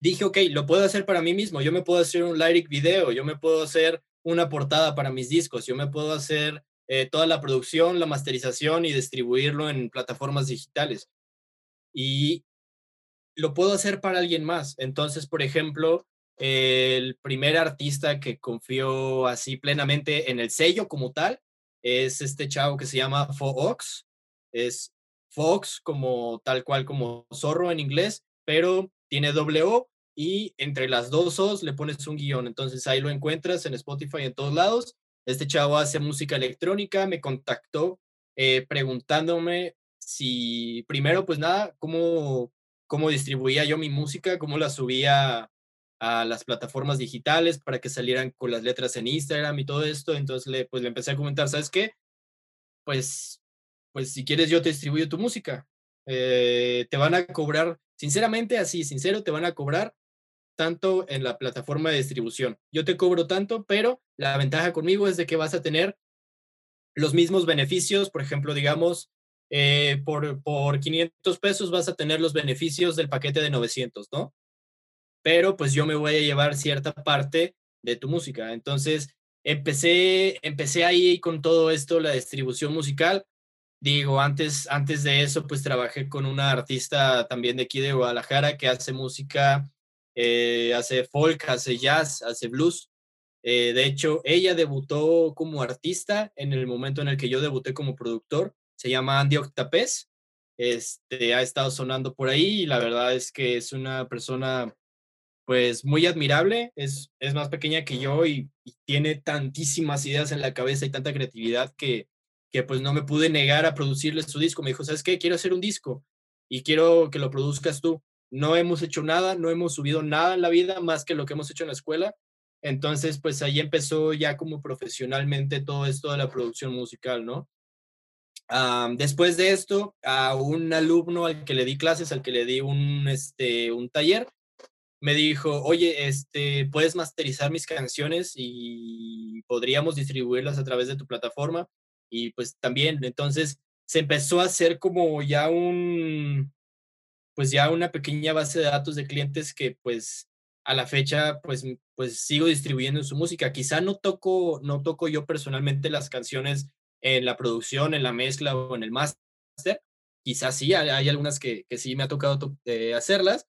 dije, ok, lo puedo hacer para mí mismo, yo me puedo hacer un lyric video, yo me puedo hacer una portada para mis discos, yo me puedo hacer eh, toda la producción, la masterización y distribuirlo en plataformas digitales. Y lo puedo hacer para alguien más. Entonces, por ejemplo, el primer artista que confió así plenamente en el sello como tal es este chavo que se llama Fox. Es Fox como tal cual como zorro en inglés, pero tiene doble O y entre las dos O's le pones un guion. Entonces ahí lo encuentras en Spotify en todos lados. Este chavo hace música electrónica, me contactó eh, preguntándome si primero, pues nada, cómo, cómo distribuía yo mi música, cómo la subía a las plataformas digitales para que salieran con las letras en Instagram y todo esto. Entonces le, pues le empecé a comentar, ¿sabes qué? Pues, pues si quieres yo te distribuyo tu música. Eh, te van a cobrar, sinceramente, así, sincero, te van a cobrar tanto en la plataforma de distribución. Yo te cobro tanto, pero la ventaja conmigo es de que vas a tener los mismos beneficios, por ejemplo, digamos, eh, por, por 500 pesos vas a tener los beneficios del paquete de 900, ¿no? Pero pues yo me voy a llevar cierta parte de tu música. Entonces, empecé, empecé ahí con todo esto, la distribución musical. Digo, antes, antes de eso, pues trabajé con una artista también de aquí de Guadalajara que hace música eh, hace folk, hace jazz, hace blues. Eh, de hecho, ella debutó como artista en el momento en el que yo debuté como productor. Se llama Andy Octapés. Este, ha estado sonando por ahí y la verdad es que es una persona pues muy admirable. Es, es más pequeña que yo y, tiene tantísimas ideas en la cabeza y tanta creatividad que, que pues no me pude negar a producirle su disco. Me dijo, ¿sabes qué? Quiero hacer un disco y quiero que lo produzcas tú no hemos hecho nada, no hemos subido nada en la vida más que lo que hemos hecho en la escuela. Entonces, pues ahí empezó ya como profesionalmente todo esto de la producción musical, ¿no? Después de esto, a un alumno al que le di clases, al que le di un, este, un taller, me dijo, oye, este, puedes masterizar mis canciones y podríamos distribuirlas a través de tu plataforma. Y pues también, entonces se empezó a hacer como ya un, pues ya una pequeña base de datos de clientes que pues a la fecha pues, pues sigo distribuyendo su música. Quizá no toco, no toco yo personalmente las canciones en la producción, en la mezcla o en el máster. Quizás sí, hay, algunas que, sí me ha tocado eh, hacerlas,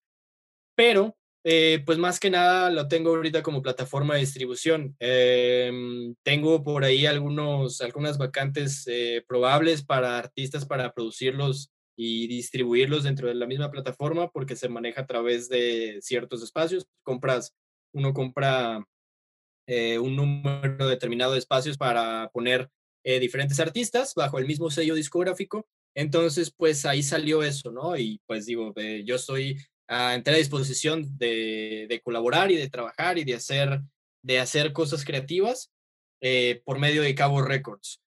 pero eh, pues más que nada lo tengo ahorita como plataforma de distribución. Em, tengo por ahí algunos, algunas vacantes eh, probables para artistas para producirlos y distribuirlos dentro de la misma plataforma porque se maneja a través de ciertos espacios. Compras, uno compra un número determinado de espacios para poner eh, diferentes artistas bajo el mismo sello discográfico. Entonces, pues ahí salió eso, ¿no? Y pues digo, eh, yo estoy a entera disposición de, de, colaborar y de trabajar y de hacer, de hacer cosas creativas por medio de Cabo Records.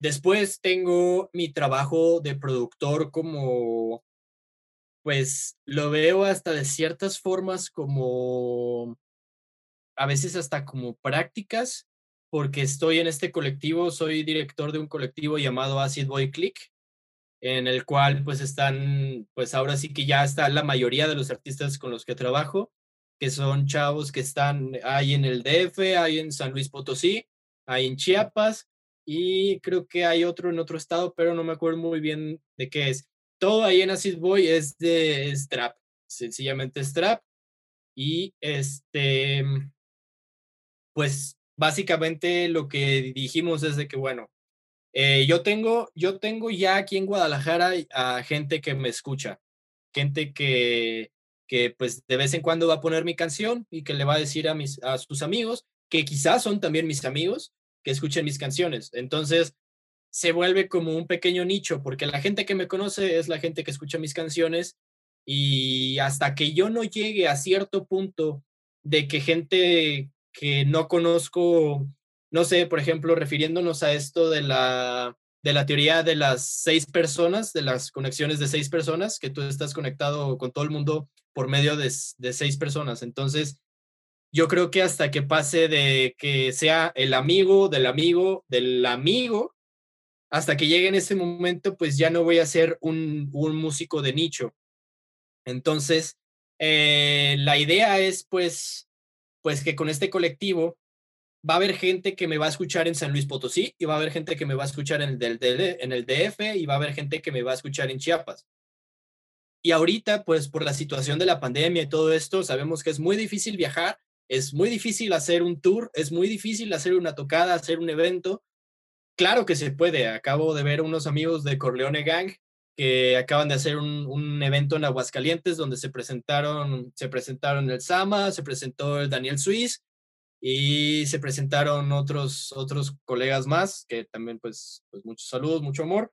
Después tengo mi trabajo de productor como, pues lo veo hasta de ciertas formas como, a veces hasta como prácticas, porque estoy en este colectivo, soy director de un colectivo llamado Acid Boy Click, en el cual pues están, pues ahora sí que ya está la mayoría de los artistas con los que trabajo, que son chavos que están ahí en el DF, ahí en San Luis Potosí, ahí en Chiapas, y creo que hay otro en otro estado, pero no me acuerdo muy bien de qué es. Todo ahí en Acid Boy es de Strap, sencillamente Strap. Y este, pues básicamente lo que dijimos es de que, bueno, eh, yo, tengo, yo tengo ya aquí en Guadalajara a gente que me escucha, gente que, que pues de vez en cuando va a poner mi canción y que le va a decir a, mis, a sus amigos, que quizás son también mis amigos, que escuchen mis canciones. Entonces, se vuelve como un pequeño nicho, porque la gente que me conoce es la gente que escucha mis canciones y hasta que yo no llegue a cierto punto de que gente que no conozco, no sé, por ejemplo, refiriéndonos a esto de la, de la teoría de las seis personas, de las conexiones de seis personas, que tú estás conectado con todo el mundo por medio de, de seis personas. Entonces, yo creo que hasta que pase de que sea el amigo del amigo del amigo, hasta que llegue en ese momento, pues ya no voy a ser un, un músico de nicho. Entonces, eh, la idea es pues, pues que con este colectivo va a haber gente que me va a escuchar en San Luis Potosí y va a haber gente que me va a escuchar en el, en el DF y va a haber gente que me va a escuchar en Chiapas. Y ahorita, pues por la situación de la pandemia y todo esto, sabemos que es muy difícil viajar, es muy difícil hacer un tour, es muy difícil hacer una tocada, hacer un evento. Claro que se puede. Acabo de ver unos amigos de Corleone Gang que acaban de hacer un, un, evento en Aguascalientes donde se presentaron, se presentaron el Sama, se presentó el Daniel Suiz y se presentaron otros, otros colegas más que también pues, pues muchos saludos, mucho amor.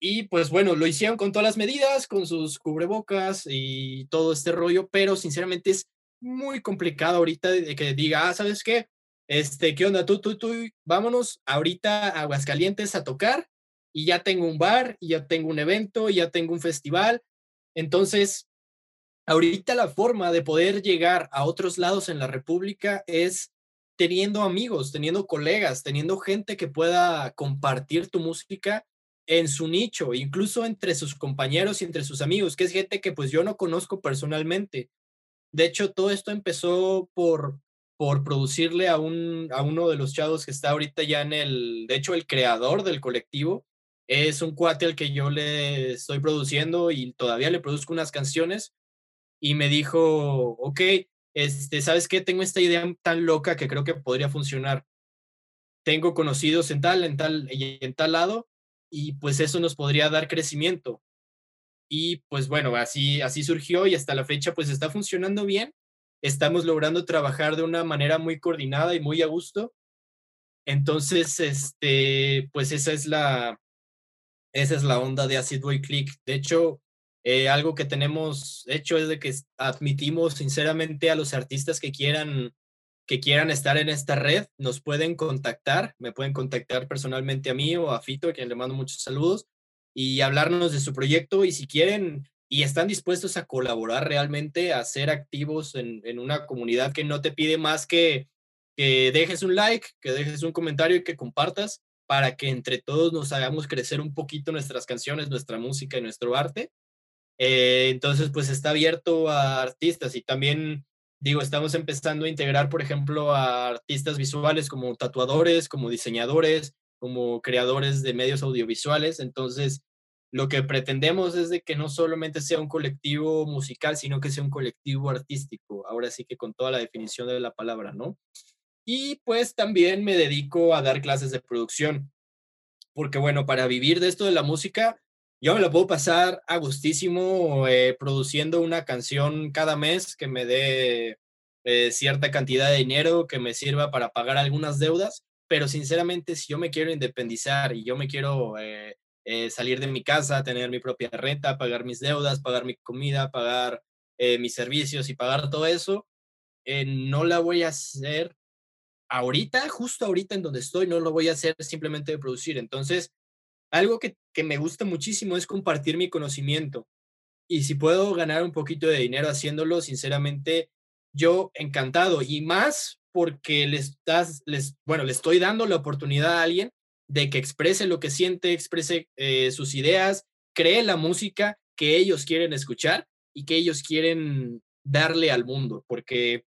Y pues bueno, lo hicieron con todas las medidas, con sus cubrebocas y todo este rollo, pero sinceramente es muy complicado ahorita de que diga, ah, ¿sabes qué? Este, ¿qué onda? Tú, tú, tú, vámonos ahorita a Aguascalientes a tocar y ya tengo un bar, y ya tengo un evento, y ya tengo un festival. Entonces, ahorita la forma de poder llegar a otros lados en la República es teniendo amigos, teniendo colegas, teniendo gente que pueda compartir tu música en su nicho, incluso entre sus compañeros y entre sus amigos, que es gente que pues yo no conozco personalmente. De hecho, todo esto empezó por por producirle a un a uno de los chavos que está ahorita ya en el, de hecho, el creador del colectivo, es un cuate al que yo le estoy produciendo y todavía le produzco unas canciones y me dijo, ok, este, ¿sabes qué? Tengo esta idea tan loca que creo que podría funcionar. Tengo conocidos en tal, en tal en tal lado y pues eso nos podría dar crecimiento. Y pues bueno, así, así surgió y hasta la fecha pues está funcionando bien. Estamos logrando trabajar de una manera muy coordinada y muy a gusto. Entonces, este, pues esa es la, esa es la onda de Acid Boy Click. De hecho, eh, algo que tenemos hecho es de que admitimos sinceramente a los artistas que quieran que quieran estar en esta red, nos pueden contactar, me pueden contactar personalmente a mí o a Fito, a quien le mando muchos saludos, y hablarnos de su proyecto y si quieren y están dispuestos a colaborar realmente, a ser activos en, en una comunidad que no te pide más que que dejes un like, que dejes un comentario y que compartas para que entre todos nos hagamos crecer un poquito nuestras canciones, nuestra música y nuestro arte. Eh, entonces, pues está abierto a artistas y también, digo, estamos empezando a integrar, por ejemplo, a artistas visuales como tatuadores, como diseñadores, como creadores de medios audiovisuales. Entonces, lo que pretendemos es de que no solamente sea un colectivo musical, sino que sea un colectivo artístico. Ahora sí que con toda la definición de la palabra, ¿no? Y pues también me dedico a dar clases de producción, porque bueno, para vivir de esto de la música, yo me lo puedo pasar a gustísimo eh, produciendo una canción cada mes que me dé eh, cierta cantidad de dinero que me sirva para pagar algunas deudas, pero sinceramente si yo me quiero independizar y yo me quiero eh, salir de mi casa, tener mi propia renta, pagar mis deudas, pagar mi comida, pagar mis servicios y pagar todo eso, no la voy a hacer ahorita, justo ahorita en donde estoy, no lo voy a hacer simplemente de producir. Entonces, algo que, que me gusta muchísimo es compartir mi conocimiento. Y si puedo ganar un poquito de dinero haciéndolo, sinceramente, yo encantado. Y más porque le estás, les, bueno, le estoy dando la oportunidad a alguien de que exprese lo que siente, exprese eh, sus ideas, cree la música que ellos quieren escuchar y que ellos quieren darle al mundo, porque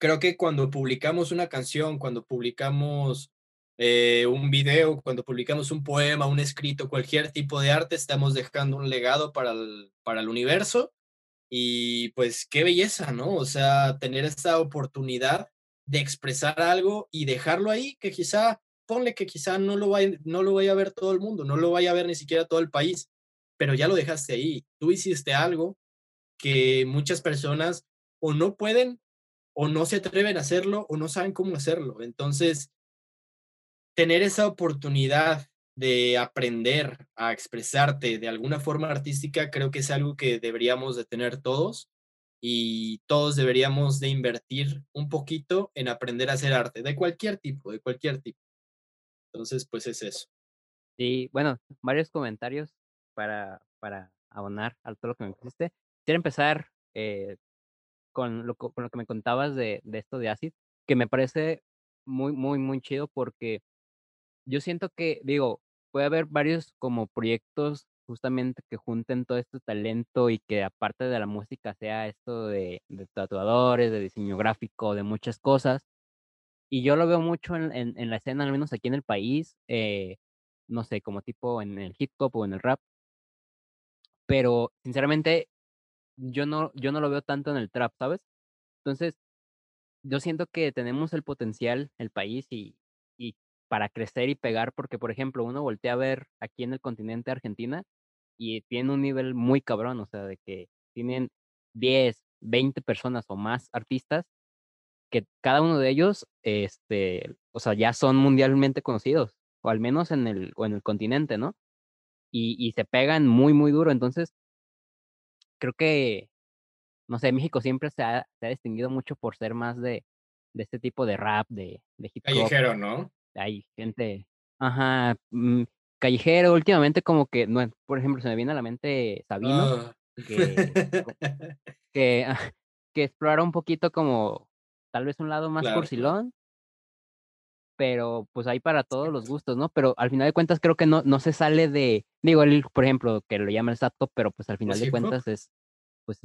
creo que cuando publicamos una canción, cuando publicamos eh, un video, cuando publicamos un poema, un escrito, cualquier tipo de arte, estamos dejando un legado para el, para el universo. Y pues qué belleza, ¿no? O sea, tener esta oportunidad de expresar algo y dejarlo ahí, que quizá, ponle que quizá no lo, vaya, no lo vaya a ver todo el mundo, no lo vaya a ver ni siquiera todo el país, pero ya lo dejaste ahí. Tú hiciste algo que muchas personas o no pueden o no se atreven a hacerlo o no saben cómo hacerlo. Entonces, tener esa oportunidad de aprender a expresarte de alguna forma artística creo que es algo que deberíamos de tener todos y todos deberíamos de invertir un poquito en aprender a hacer arte de cualquier tipo, de cualquier tipo. Entonces, pues es eso. Sí, bueno, varios comentarios para, para abonar a todo lo que me dijiste. Quiero empezar eh, con lo, con lo que me contabas de, de esto de Acid, que me parece muy, muy, muy chido porque yo siento que, digo, puede haber varios como proyectos justamente que junten todo este talento y que aparte de la música sea esto de, de tatuadores, de diseño gráfico, de muchas cosas. Y yo lo veo mucho en, en, la escena, al menos aquí en el país, eh, no sé, como tipo en el hip hop o en el rap. Pero sinceramente, yo no, yo no lo veo tanto en el trap, ¿sabes? Entonces, yo siento que tenemos el potencial, el país, y, y para crecer y pegar, porque por ejemplo, uno voltea a ver aquí en el continente Argentina y tiene un nivel muy cabrón, o sea, de que tienen 10, 20 personas o más artistas que cada uno de ellos, este, o sea, ya son mundialmente conocidos, o al menos en el, en el continente, ¿no? Y, y se pegan muy, muy duro. Entonces, creo que, no sé, México siempre se ha, se ha distinguido mucho por ser más de, de este tipo de rap, de, de hip hop. Callejero, ¿no? Hay gente, ajá, mm, callejero, últimamente como que, no, por ejemplo, se me viene a la mente Sabino, ah. que, que, que explora un poquito como tal vez un lado más porcilón, pero pues hay para todos los gustos, ¿no? Pero al final de cuentas creo que no, no se sale de, digo, él, por ejemplo, que lo llama el sato, pero pues al final de cuentas es, pues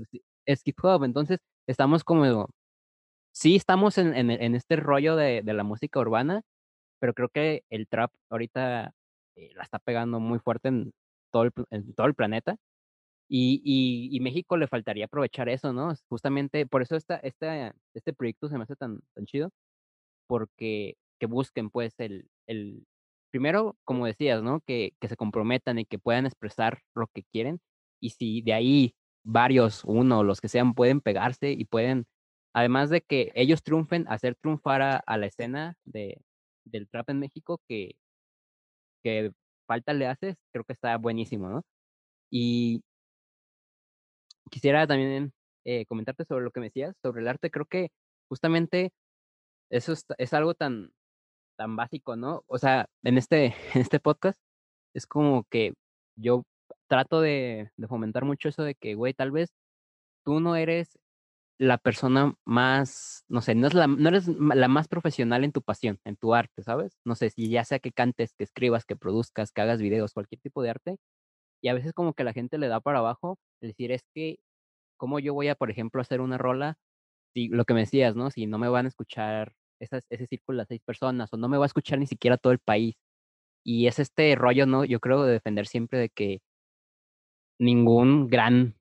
es hip hop, entonces estamos como, sí estamos en, en, este rollo de, de, la música urbana, pero creo que el trap ahorita eh, la está pegando muy fuerte en todo el, en todo el planeta. Y, y, y, México le faltaría aprovechar eso, ¿no? Justamente por eso esta, esta, este proyecto se me hace tan, tan chido, porque que busquen pues el, el, primero, como decías, ¿no? Que, que se comprometan y que puedan expresar lo que quieren. Y si de ahí varios, uno, los que sean, pueden pegarse y pueden, además de que ellos triunfen, hacer triunfar a, la escena de, del trap en México, que, que falta le haces, creo que está buenísimo, ¿no? Y quisiera también eh, comentarte sobre lo que me decías, sobre el arte. Creo que justamente eso es, es, algo tan, tan básico, ¿no? O sea, en este, en este podcast es como que yo trato de, de fomentar mucho eso de que, güey, tal vez tú no eres la persona más, no sé, no, es la, no eres la más profesional en tu pasión, en tu arte, ¿sabes? No sé, si ya sea que cantes, que escribas, que produzcas, que hagas videos, cualquier tipo de arte, y a veces como que la gente le da para abajo, decir, es que, ¿cómo yo voy a, por ejemplo, hacer una rola? Si lo que me decías, ¿no? Si no me van a escuchar esas, ese círculo de seis personas, o no me va a escuchar ni siquiera todo el país. Y es este rollo, ¿no? Yo creo de defender siempre de que ningún gran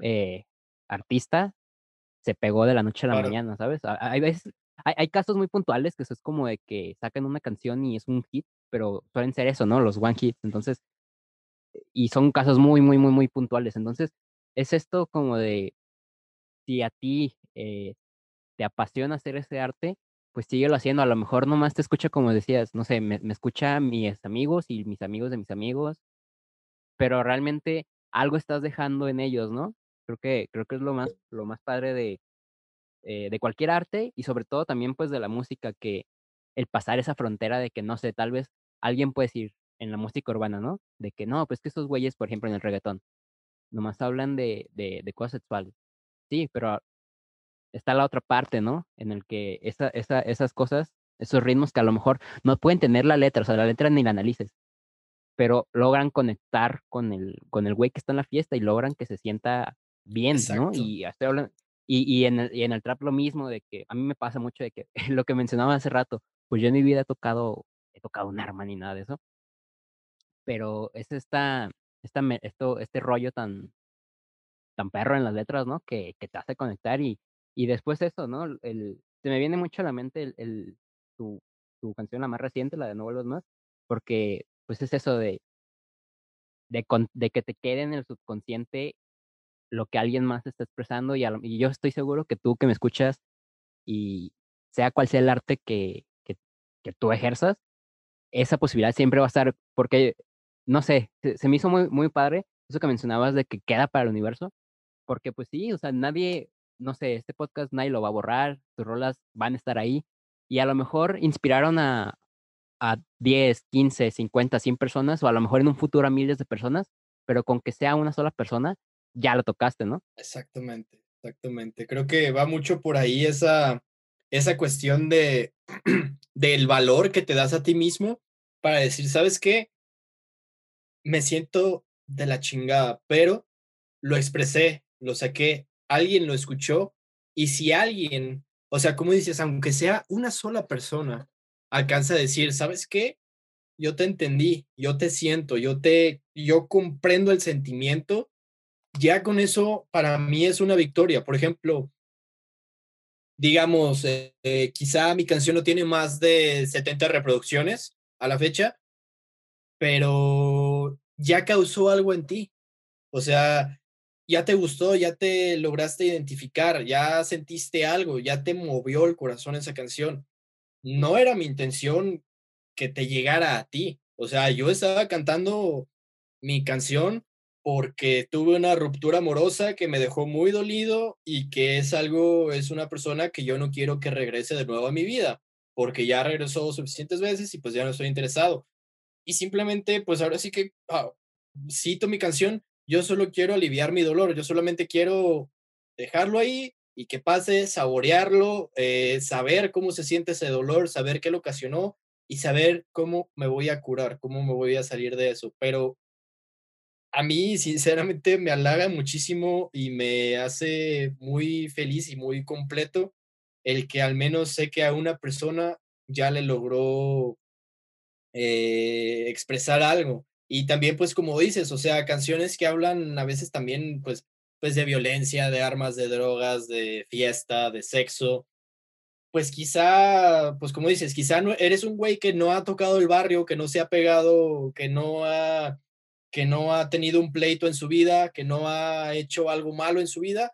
eh, artista se pegó de la noche a la mañana, ¿sabes? Hay veces, hay, hay, casos muy puntuales que eso es como de que sacan una canción y es un hit, pero suelen ser eso, ¿no? Los one hits. Entonces, y son casos muy, muy, muy, muy puntuales. Entonces, es esto como de, si a ti eh, te apasiona hacer ese arte, pues síguelo haciendo. A lo mejor nomás te escucha, como decías, no sé, me, me escucha mis amigos y mis amigos de mis amigos, pero realmente algo estás dejando en ellos, ¿no? Creo que, creo que es lo más, lo más padre de, eh, de cualquier arte y sobre todo también pues de la música, que el pasar esa frontera de que, no sé, tal vez alguien puede decir, en la música urbana, ¿no? De que no, pues que estos güeyes, por ejemplo, en el reggaetón, nomás hablan de, de, de cosas sexuales. Sí, pero está la otra parte, ¿no? En el que esa, esa, esas cosas, esos ritmos que a lo mejor no pueden tener la letra, o sea, la letra ni la analices, pero logran conectar con el, con el güey que está en la fiesta y logran que se sienta bien, ¿no? Y estoy hablando, y, y, en el, y en el trap lo mismo, de que a mí me pasa mucho de que lo que mencionaba hace rato, pues yo en mi vida he tocado, he tocado un arma ni nada de eso, pero es esta, esta esto, este rollo tan, tan perro en las letras, ¿no? Que, que te hace conectar y, y después eso, ¿no? El, se me viene mucho a la mente el, tu, tu, canción, la más reciente, la de No vuelvas más, porque pues es eso de, de, de, que te quede en el subconsciente lo que alguien más está expresando y, y, yo estoy seguro que tú que me escuchas y sea cual sea el arte que, que, que tú ejerzas, esa posibilidad siempre va a estar, porque no sé, se, me hizo muy, muy padre eso que mencionabas de que queda para el universo, porque pues sí, o sea, nadie, no sé, este podcast nadie lo va a borrar, tus rolas van a estar ahí y a lo mejor inspiraron a, a 10, 15, 50, 100 personas o a lo mejor en un futuro a miles de personas, pero con que sea una sola persona, ya lo tocaste, ¿no? Exactamente, exactamente. Creo que va mucho por ahí esa, esa cuestión de del valor que te das a ti mismo para decir, ¿sabes qué? me siento de la chingada, pero lo expresé, lo saqué, alguien lo escuchó y si alguien O sea, como dices, aunque sea una sola persona, alcanza a decir, ¿sabes qué? Yo te entendí, yo te siento, yo te, yo comprendo el sentimiento. Ya con eso, para mí es una victoria. Por ejemplo, digamos, eh, eh, quizá mi canción no tiene más de 70 reproducciones a la fecha, pero ya causó algo en ti. O sea, ya te gustó, ya te lograste identificar, ya sentiste algo, ya te movió el corazón esa canción. No era mi intención que te llegara a ti. O sea, yo estaba cantando mi canción porque tuve una ruptura amorosa que me dejó muy dolido y que es algo, es una persona que yo no quiero que regrese de nuevo a mi vida, porque ya regresó suficientes veces y pues ya no estoy interesado. Y simplemente, pues ahora sí que ah, cito mi canción, yo solo quiero aliviar mi dolor, yo solamente quiero dejarlo ahí y que pase, saborearlo, eh, saber cómo se siente ese dolor, saber qué lo ocasionó y saber cómo me voy a curar, cómo me voy a salir de eso. Pero a mí, sinceramente, me halaga muchísimo y me hace muy feliz y muy completo el que al menos sé que a una persona ya le logró eh, expresar algo. Y también, pues, como dices, o sea, canciones que hablan a veces también, pues, pues de violencia, de armas, de drogas, de fiesta, de sexo. Pues quizá, pues como dices, quizá no, eres un güey que no ha tocado el barrio, que no se ha pegado, que no ha, que no ha tenido un pleito en su vida, que no ha hecho algo malo en su vida,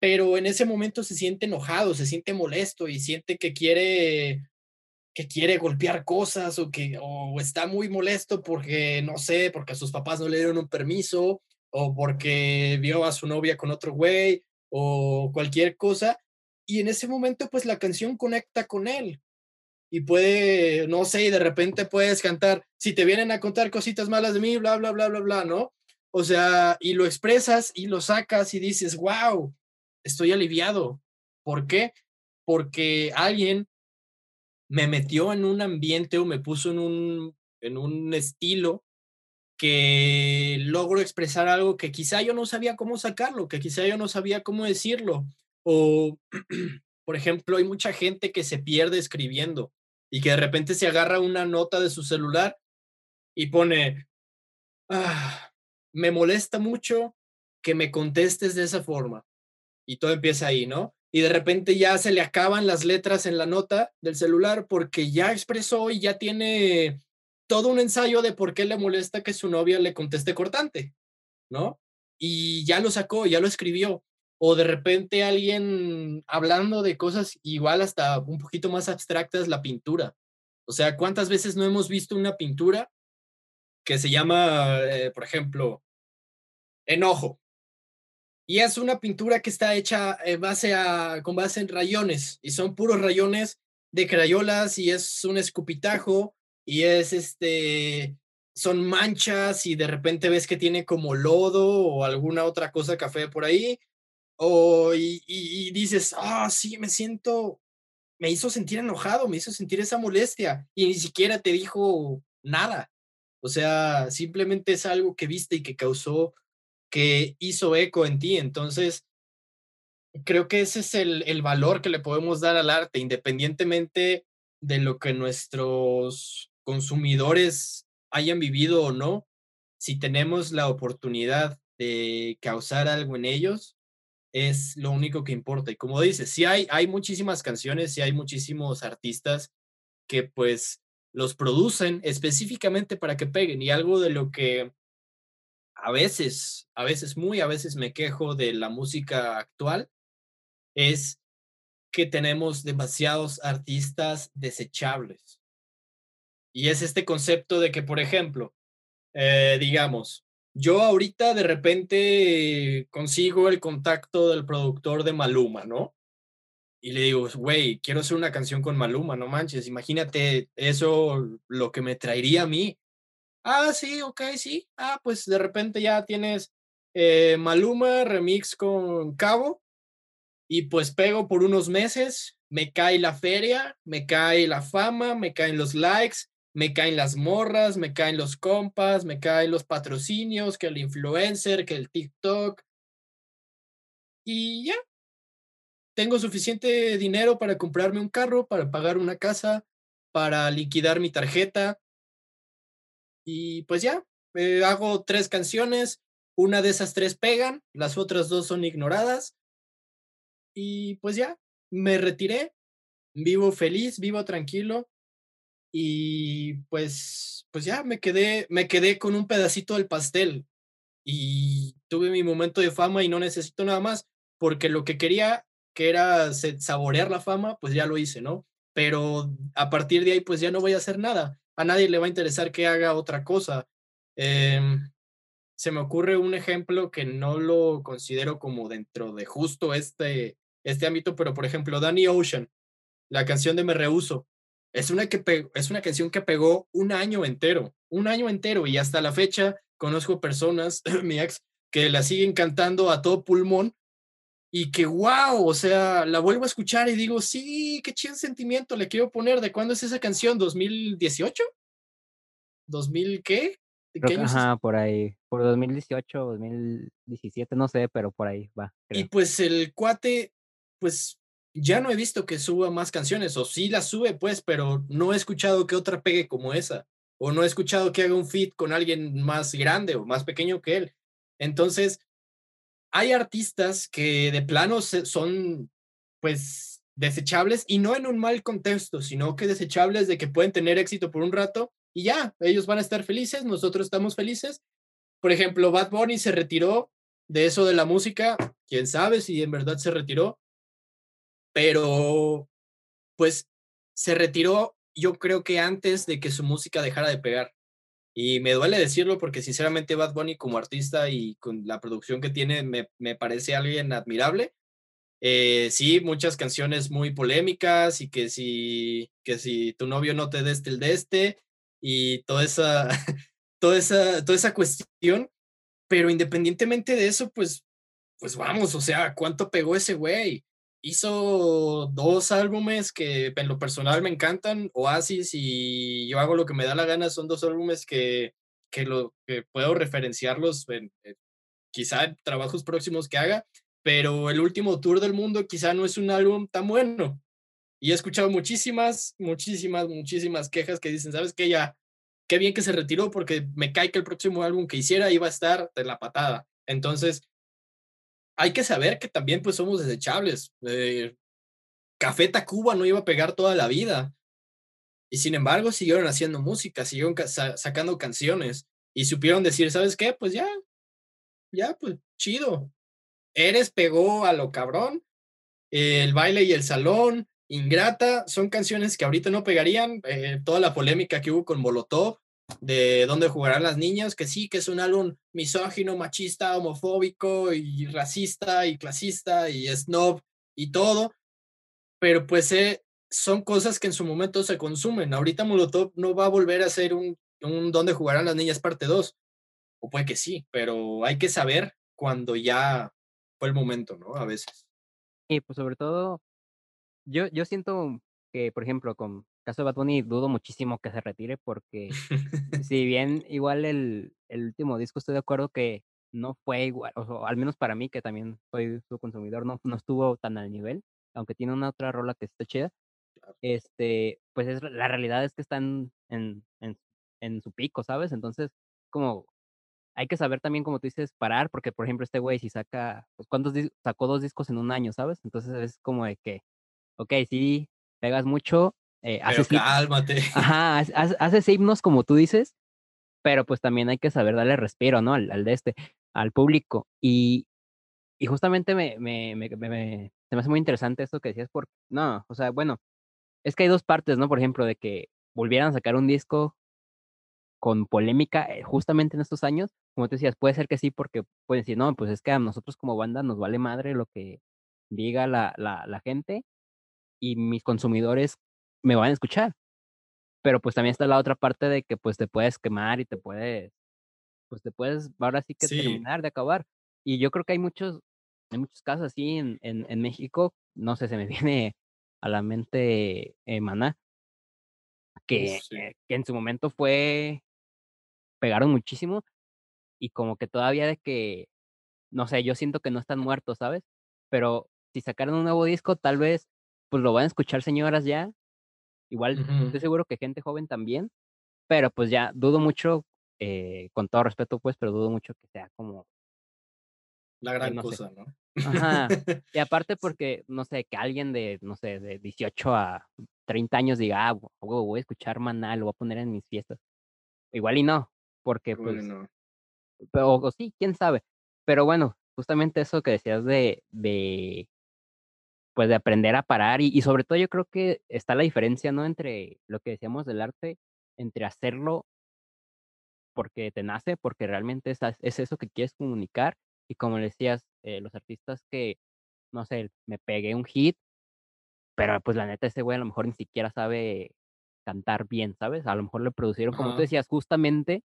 pero en ese momento se siente enojado, se siente molesto y siente que quiere que quiere golpear cosas o que o está muy molesto porque, no sé, porque a sus papás no le dieron un permiso o porque vio a su novia con otro güey o cualquier cosa. Y en ese momento, pues la canción conecta con él. Y puede, no sé, y de repente puedes cantar, si te vienen a contar cositas malas de mí, bla, bla, bla, bla, bla, ¿no? O sea, y lo expresas y lo sacas y dices, wow, estoy aliviado. ¿Por qué? Porque alguien me metió en un ambiente o me puso en un, en un estilo que logro expresar algo que quizá yo no sabía cómo sacarlo, que quizá yo no sabía cómo decirlo. O, por ejemplo, hay mucha gente que se pierde escribiendo y que de repente se agarra una nota de su celular y pone, ah, me molesta mucho que me contestes de esa forma. Y todo empieza ahí, ¿no? Y de repente ya se le acaban las letras en la nota del celular porque ya expresó y ya tiene todo un ensayo de por qué le molesta que su novia le conteste cortante, ¿no? Y ya lo sacó, ya lo escribió. O de repente alguien hablando de cosas igual hasta un poquito más abstractas, la pintura. O sea, ¿cuántas veces no hemos visto una pintura que se llama, eh, por ejemplo, enojo? Y es una pintura que está hecha en base a, con base en rayones, y son puros rayones de crayolas, y es un escupitajo, y es este, son manchas, y de repente ves que tiene como lodo o alguna otra cosa café por ahí, o, y, y, dices, ah, sí, me siento, me hizo sentir enojado, me hizo sentir esa molestia, y ni siquiera te dijo nada. O sea, simplemente es algo que viste y que causó que hizo eco en ti. Entonces, creo que ese es el, el valor que le podemos dar al arte, independientemente de lo que nuestros consumidores hayan vivido o no, si tenemos la oportunidad de causar algo en ellos, es lo único que importa. Y como dices, sí hay, hay muchísimas canciones, sí hay muchísimos artistas que pues los producen específicamente para que peguen. Y algo de lo que a veces, a veces muy, a veces me quejo de la música actual, es que tenemos demasiados artistas desechables. Y es este concepto de que, por ejemplo, eh, digamos, yo ahorita de repente consigo el contacto del productor de Maluma, ¿no? Y le digo, güey, quiero hacer una canción con Maluma, no manches, imagínate eso, lo que me traería a mí. Ah, sí, ok, sí. Ah, pues de repente ya tienes eh, Maluma remix con Cabo y pues pego por unos meses, me cae la feria, me cae la fama, me caen los likes, me caen las morras, me caen los compas, me caen los patrocinios, que el influencer, que el TikTok. Y ya. tengo suficiente dinero para comprarme un carro, para pagar una casa, para liquidar mi tarjeta. Y pues ya, eh, hago tres canciones, una de esas tres pegan, las otras dos son ignoradas. Y pues ya, me retiré, vivo feliz, vivo tranquilo. Y pues, pues ya me quedé, me quedé con un pedacito del pastel. Y tuve mi momento de fama y no necesito nada más, porque lo que quería, que era saborear la fama, pues ya lo hice, ¿no? Pero a partir de ahí, pues ya no voy a hacer nada. A nadie le va a interesar que haga otra cosa. Em, se me ocurre un ejemplo que no lo considero como dentro de justo este, este ámbito, pero por ejemplo, Danny Ocean, la canción de Me Rehuso, es una, que es una canción que pegó un año entero, un año entero, y hasta la fecha conozco personas, mi ex, que la siguen cantando a todo pulmón y que wow, o sea, la vuelvo a escuchar y digo, sí, qué chido sentimiento le quiero poner. ¿De cuándo es esa canción? ¿2018? ¿2000 qué? ajá, por ahí, por 2018, 2017, no sé, pero por ahí va. Y pues el cuate, pues ya no he visto que suba más canciones, o sí las sube, pues, pero no he escuchado que otra pegue como esa, o no he escuchado que haga un feat con alguien más grande o más pequeño que él. Entonces, hay artistas que de plano son, pues, desechables y no en un mal contexto, sino que desechables de que pueden tener éxito por un rato y ya, ellos van a estar felices, nosotros estamos felices. Por ejemplo, Bad Bunny se retiró de eso de la música, quién sabe si en verdad se retiró, pero pues se retiró yo creo que antes de que su música dejara de pegar. Y me duele decirlo porque sinceramente Bad Bunny como artista y con la producción que tiene me, me parece alguien admirable. Eh, sí, muchas canciones muy polémicas y que si, que si tu novio no te deste el de este y toda esa, toda esa, toda esa cuestión. Pero independientemente de eso, pues, pues vamos, o sea, ¿cuánto pegó ese güey? Hizo dos álbumes que en lo personal me encantan, Oasis y Yo hago lo que me da la gana, son dos álbumes que, que, lo, que puedo referenciarlos en, quizá en trabajos próximos que haga, pero el último tour del mundo quizá no es un álbum tan bueno. Y he escuchado muchísimas, muchísimas, muchísimas quejas que dicen, ¿sabes qué? Ya, qué bien que se retiró porque me cae que el próximo álbum que hiciera iba a estar de la patada. Entonces, hay que saber que también pues somos desechables. Eh, Café Tacuba no iba a pegar toda la vida. Y sin embargo, siguieron haciendo música, siguieron sacando canciones y supieron decir, ¿sabes qué? Pues ya, ya, pues chido. Eres pegó a lo cabrón. el baile y el salón, Ingrata son canciones que ahorita no pegarían. Eh, toda la polémica que hubo con Molotov de dónde jugarán las niñas, que sí, que es un álbum misógino, machista, homofóbico y racista y clasista y snob y todo. Pero pues eh, son cosas que en su momento se consumen. Ahorita Molotov no va a volver a ser un, un dónde jugarán las niñas parte 2. O puede que sí, pero hay que saber cuando ya fue el momento, ¿no? A veces. Y pues sobre todo yo yo siento que, por ejemplo, con caso de Bad Bunny, dudo muchísimo que se retire porque si bien igual el el último disco estoy de acuerdo que no fue igual, o al menos para mí, que también soy su consumidor, no no estuvo tan al nivel, aunque tiene una otra rola que está chida. Este, pues es la realidad es que están en en en su pico, ¿sabes? Entonces, como hay que saber también, como tú dices, parar, porque, por ejemplo, este güey si saca, pues, ¿cuántos sacó dos discos en un año, ¿sabes? Entonces es como de que Ok, sí, pegas mucho, eh, haces cálmate. Ajá, haces himnos como tú dices, pero pues también hay que saber darle respiro, ¿no? Al, al de este, al público. Y, y justamente me, me, me, me, se me hace muy interesante esto que decías, porque, no, o sea, bueno, es que hay dos partes, ¿no? Por ejemplo, de que volvieran a sacar un disco con polémica eh, justamente en estos años, como tú decías, puede ser que sí, porque pueden decir, no, pues es que a nosotros como banda nos vale madre lo que diga la, la, la gente, y mis consumidores me van a escuchar. Pero pues también está la otra parte de que pues te puedes quemar y te puedes, pues te puedes ahora sí que terminar de acabar. Y yo creo que hay muchos, hay muchos casos así en, en, en México, no sé, se me viene a la mente eh, Maná, que, eh, que en su momento fue, pegaron muchísimo y como que todavía de que, no sé, yo siento que no están muertos, ¿sabes? Pero si sacaran un nuevo disco, tal vez, pues, lo van a escuchar señoras ya. Igual, Ujú. estoy seguro que gente joven también, pero, pues, ya dudo mucho, eh, con todo respeto, pues, pero dudo mucho que sea como La gran no sé. cosa, ¿no? Ajá. Y aparte porque, no sé, que alguien de, no sé, de 18 a 30 años diga: "Ah, voy a escuchar Maná, lo voy a poner en mis fiestas". Igual y no, porque, Igual pues no. pero o sí, quién sabe. Pero bueno, justamente eso que decías de de pues, de aprender a parar y y sobre todo yo creo que está la diferencia, ¿no? Entre lo que decíamos del arte, entre hacerlo porque te nace, porque realmente es es eso que quieres comunicar, y como decías, eh, los artistas que, no sé, me pegué un hit pero, pues, la neta, ese güey a lo mejor ni siquiera sabe cantar bien, ¿sabes? A lo mejor le producieron, como tú Ajá. decías, justamente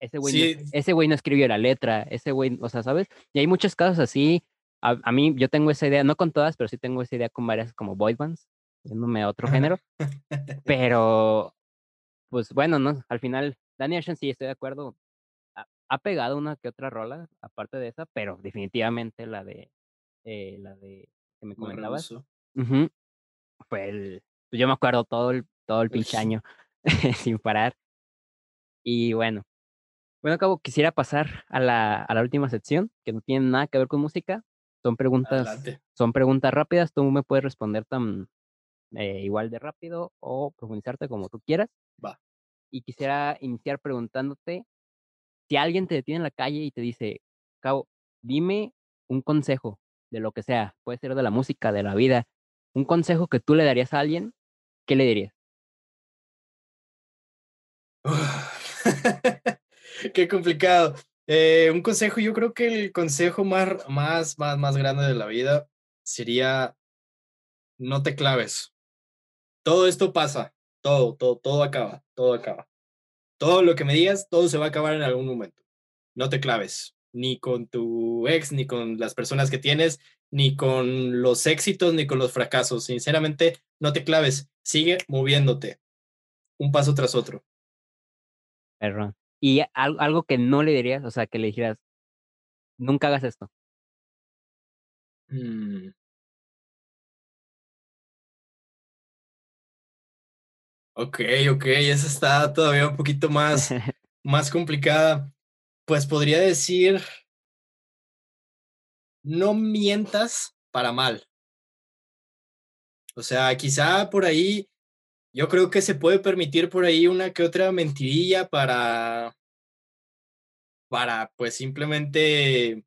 ese güey no Sí. ese güey no escribió la letra, ese güey, o sea, ¿sabes? Y hay muchos casos así. A a mí, yo tengo esa idea, no con todas, pero sí tengo esa idea con varias como boy bands, yéndome a otro género. Pero, pues, bueno, ¿no? Al final, Danny Ocean sí, estoy de acuerdo, ha ha pegado una que otra rola, aparte de esa, pero definitivamente la de, eh, la de que me Me comentabas ujú, fue el pues, yo me acuerdo todo el todo el pinche año sin parar. Y bueno. Bueno, Cabo, quisiera pasar a la a la última sección, que no tiene nada que ver con música. Son preguntas Adelante. son preguntas rápidas, tú me puedes responder tan, eh, igual de rápido o profundizarte como tú quieras. Va. Y quisiera iniciar preguntándote, si alguien te detiene en la calle y te dice: "Cabo, dime un consejo", de lo que sea, puede ser de la música, de la vida, un consejo que tú le darías a alguien, ¿qué le dirías? Qué complicado. Eh, un consejo, yo creo que el consejo mar más más más grande de la vida sería no te claves. Todo esto pasa, todo, todo, todo acaba, todo acaba. Todo lo que me digas, todo se va a acabar en algún momento. No te claves, ni con tu ex, ni con las personas que tienes, ni con los éxitos, ni con los fracasos. Sinceramente, no te claves, sigue moviéndote, un paso tras otro. Perrón. Y al algo que no le dirías, o sea, que le dijeras: "Nunca hagas esto". Mm. Okey, okey, esa está todavía un poquito más más complicada. Pues, podría decir no mientas para mal. O sea, quizá por ahí, yo creo que se puede permitir por ahí una que otra mentirilla para para, pues, simplemente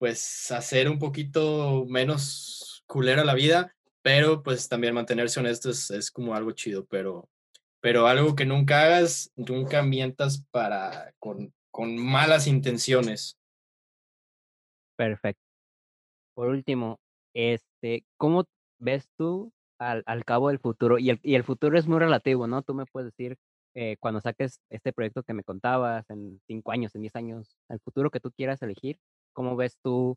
pues, hacer un poquito menos culera la vida, pero, pues, también mantenerse honesto es es como algo chido, pero pero algo que nunca hagas, nunca mientas para con con malas intenciones. Perfecto. Por último, este, ¿cómo ves tú al al cabo del futuro? Y el y el futuro es muy relativo, ¿no? Tú me puedes decir, eh, cuando saques este proyecto que me contabas, en 5 años, en 10 años, el futuro que tú quieras elegir, ¿cómo ves tú,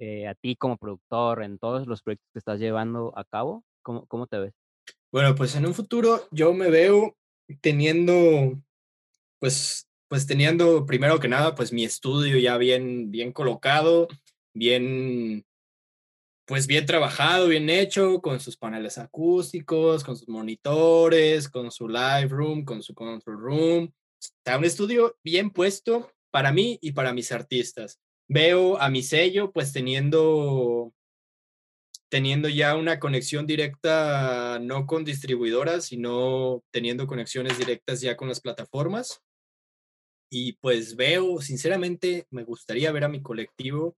eh, a ti como productor en todos los proyectos que estás llevando a cabo? ¿Cómo cómo te ves? Bueno, pues, en un futuro yo me veo teniendo, pues pues, teniendo primero que nada, pues, mi estudio ya bien bien colocado, bien pues, bien trabajado, bien hecho, con sus paneles acústicos, con sus monitores, con su live room, con su control room. Sea, un estudio bien puesto para mí y para mis artistas. Veo a mi sello, pues, teniendo teniendo ya una conexión directa, no con distribuidoras, sino teniendo conexiones directas ya con las plataformas. Y, pues, veo, sinceramente, me gustaría ver a mi colectivo,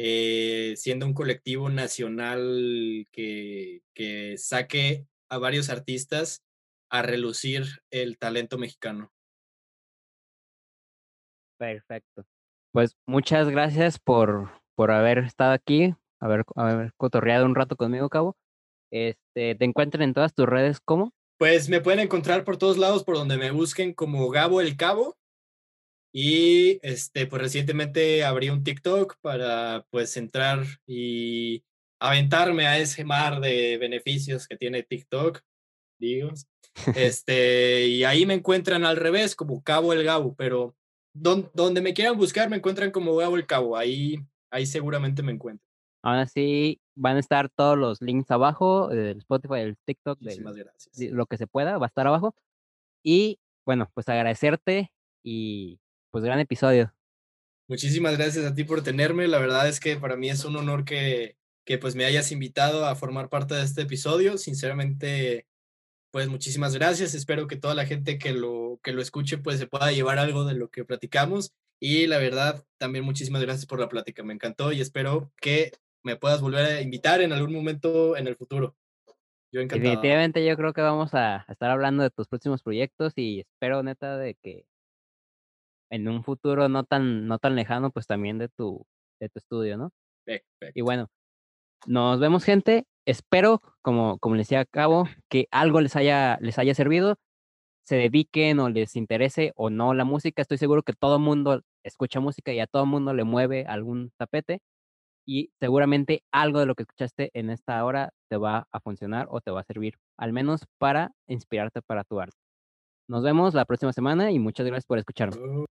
eh, siendo un colectivo nacional que que saque a varios artistas a relucir el talento mexicano. Perfecto. Pues, muchas gracias por por haber estado aquí, haber haber cotorreado un rato conmigo, Cabo. Este, ¿te encuentran en todas tus redes cómo? Pues, me pueden encontrar por todos lados, por donde me busquen como Gabo el Cabo. Y, este, pues, recientemente abrí un TikTok para, pues, entrar y aventarme a ese mar de beneficios que tiene TikTok, digo. Este, y ahí me encuentran al revés, como Cabo el Gabo, pero don donde me quieran buscar, me encuentran como Gabo el Cabo, ahí ahí seguramente me encuentran. Aún así, van a estar todos los links abajo, del Spotify, del TikTok, del, lo que se pueda, va a estar abajo. Y bueno, pues agradecerte y pues gran episodio. Muchísimas gracias a ti por tenerme. La verdad es que para mí es un honor que, que pues me hayas invitado a formar parte de este episodio. Sinceramente, pues muchísimas gracias. Espero que toda la gente que lo, que lo escuche pues se pueda llevar algo de lo que platicamos. Y la verdad, también muchísimas gracias por la plática. Me encantó y espero que me puedas volver a invitar en algún momento en el futuro. Yo encantado. Definitivamente yo creo que vamos a estar hablando de tus próximos proyectos y espero neta de que en un futuro no tan, no tan lejano, pues también de tu, de tu estudio, ¿no? Y bueno, nos vemos, gente. Espero, como, como les decía a cabo, que algo les haya, les haya servido, se dediquen o les interese o no la música. Estoy seguro que todo mundo escucha música y a todo mundo le mueve algún tapete. Y seguramente algo de lo que escuchaste en esta hora te va a funcionar o te va a servir, al menos para inspirarte para tu arte. Nos vemos la próxima semana y muchas gracias por escucharme.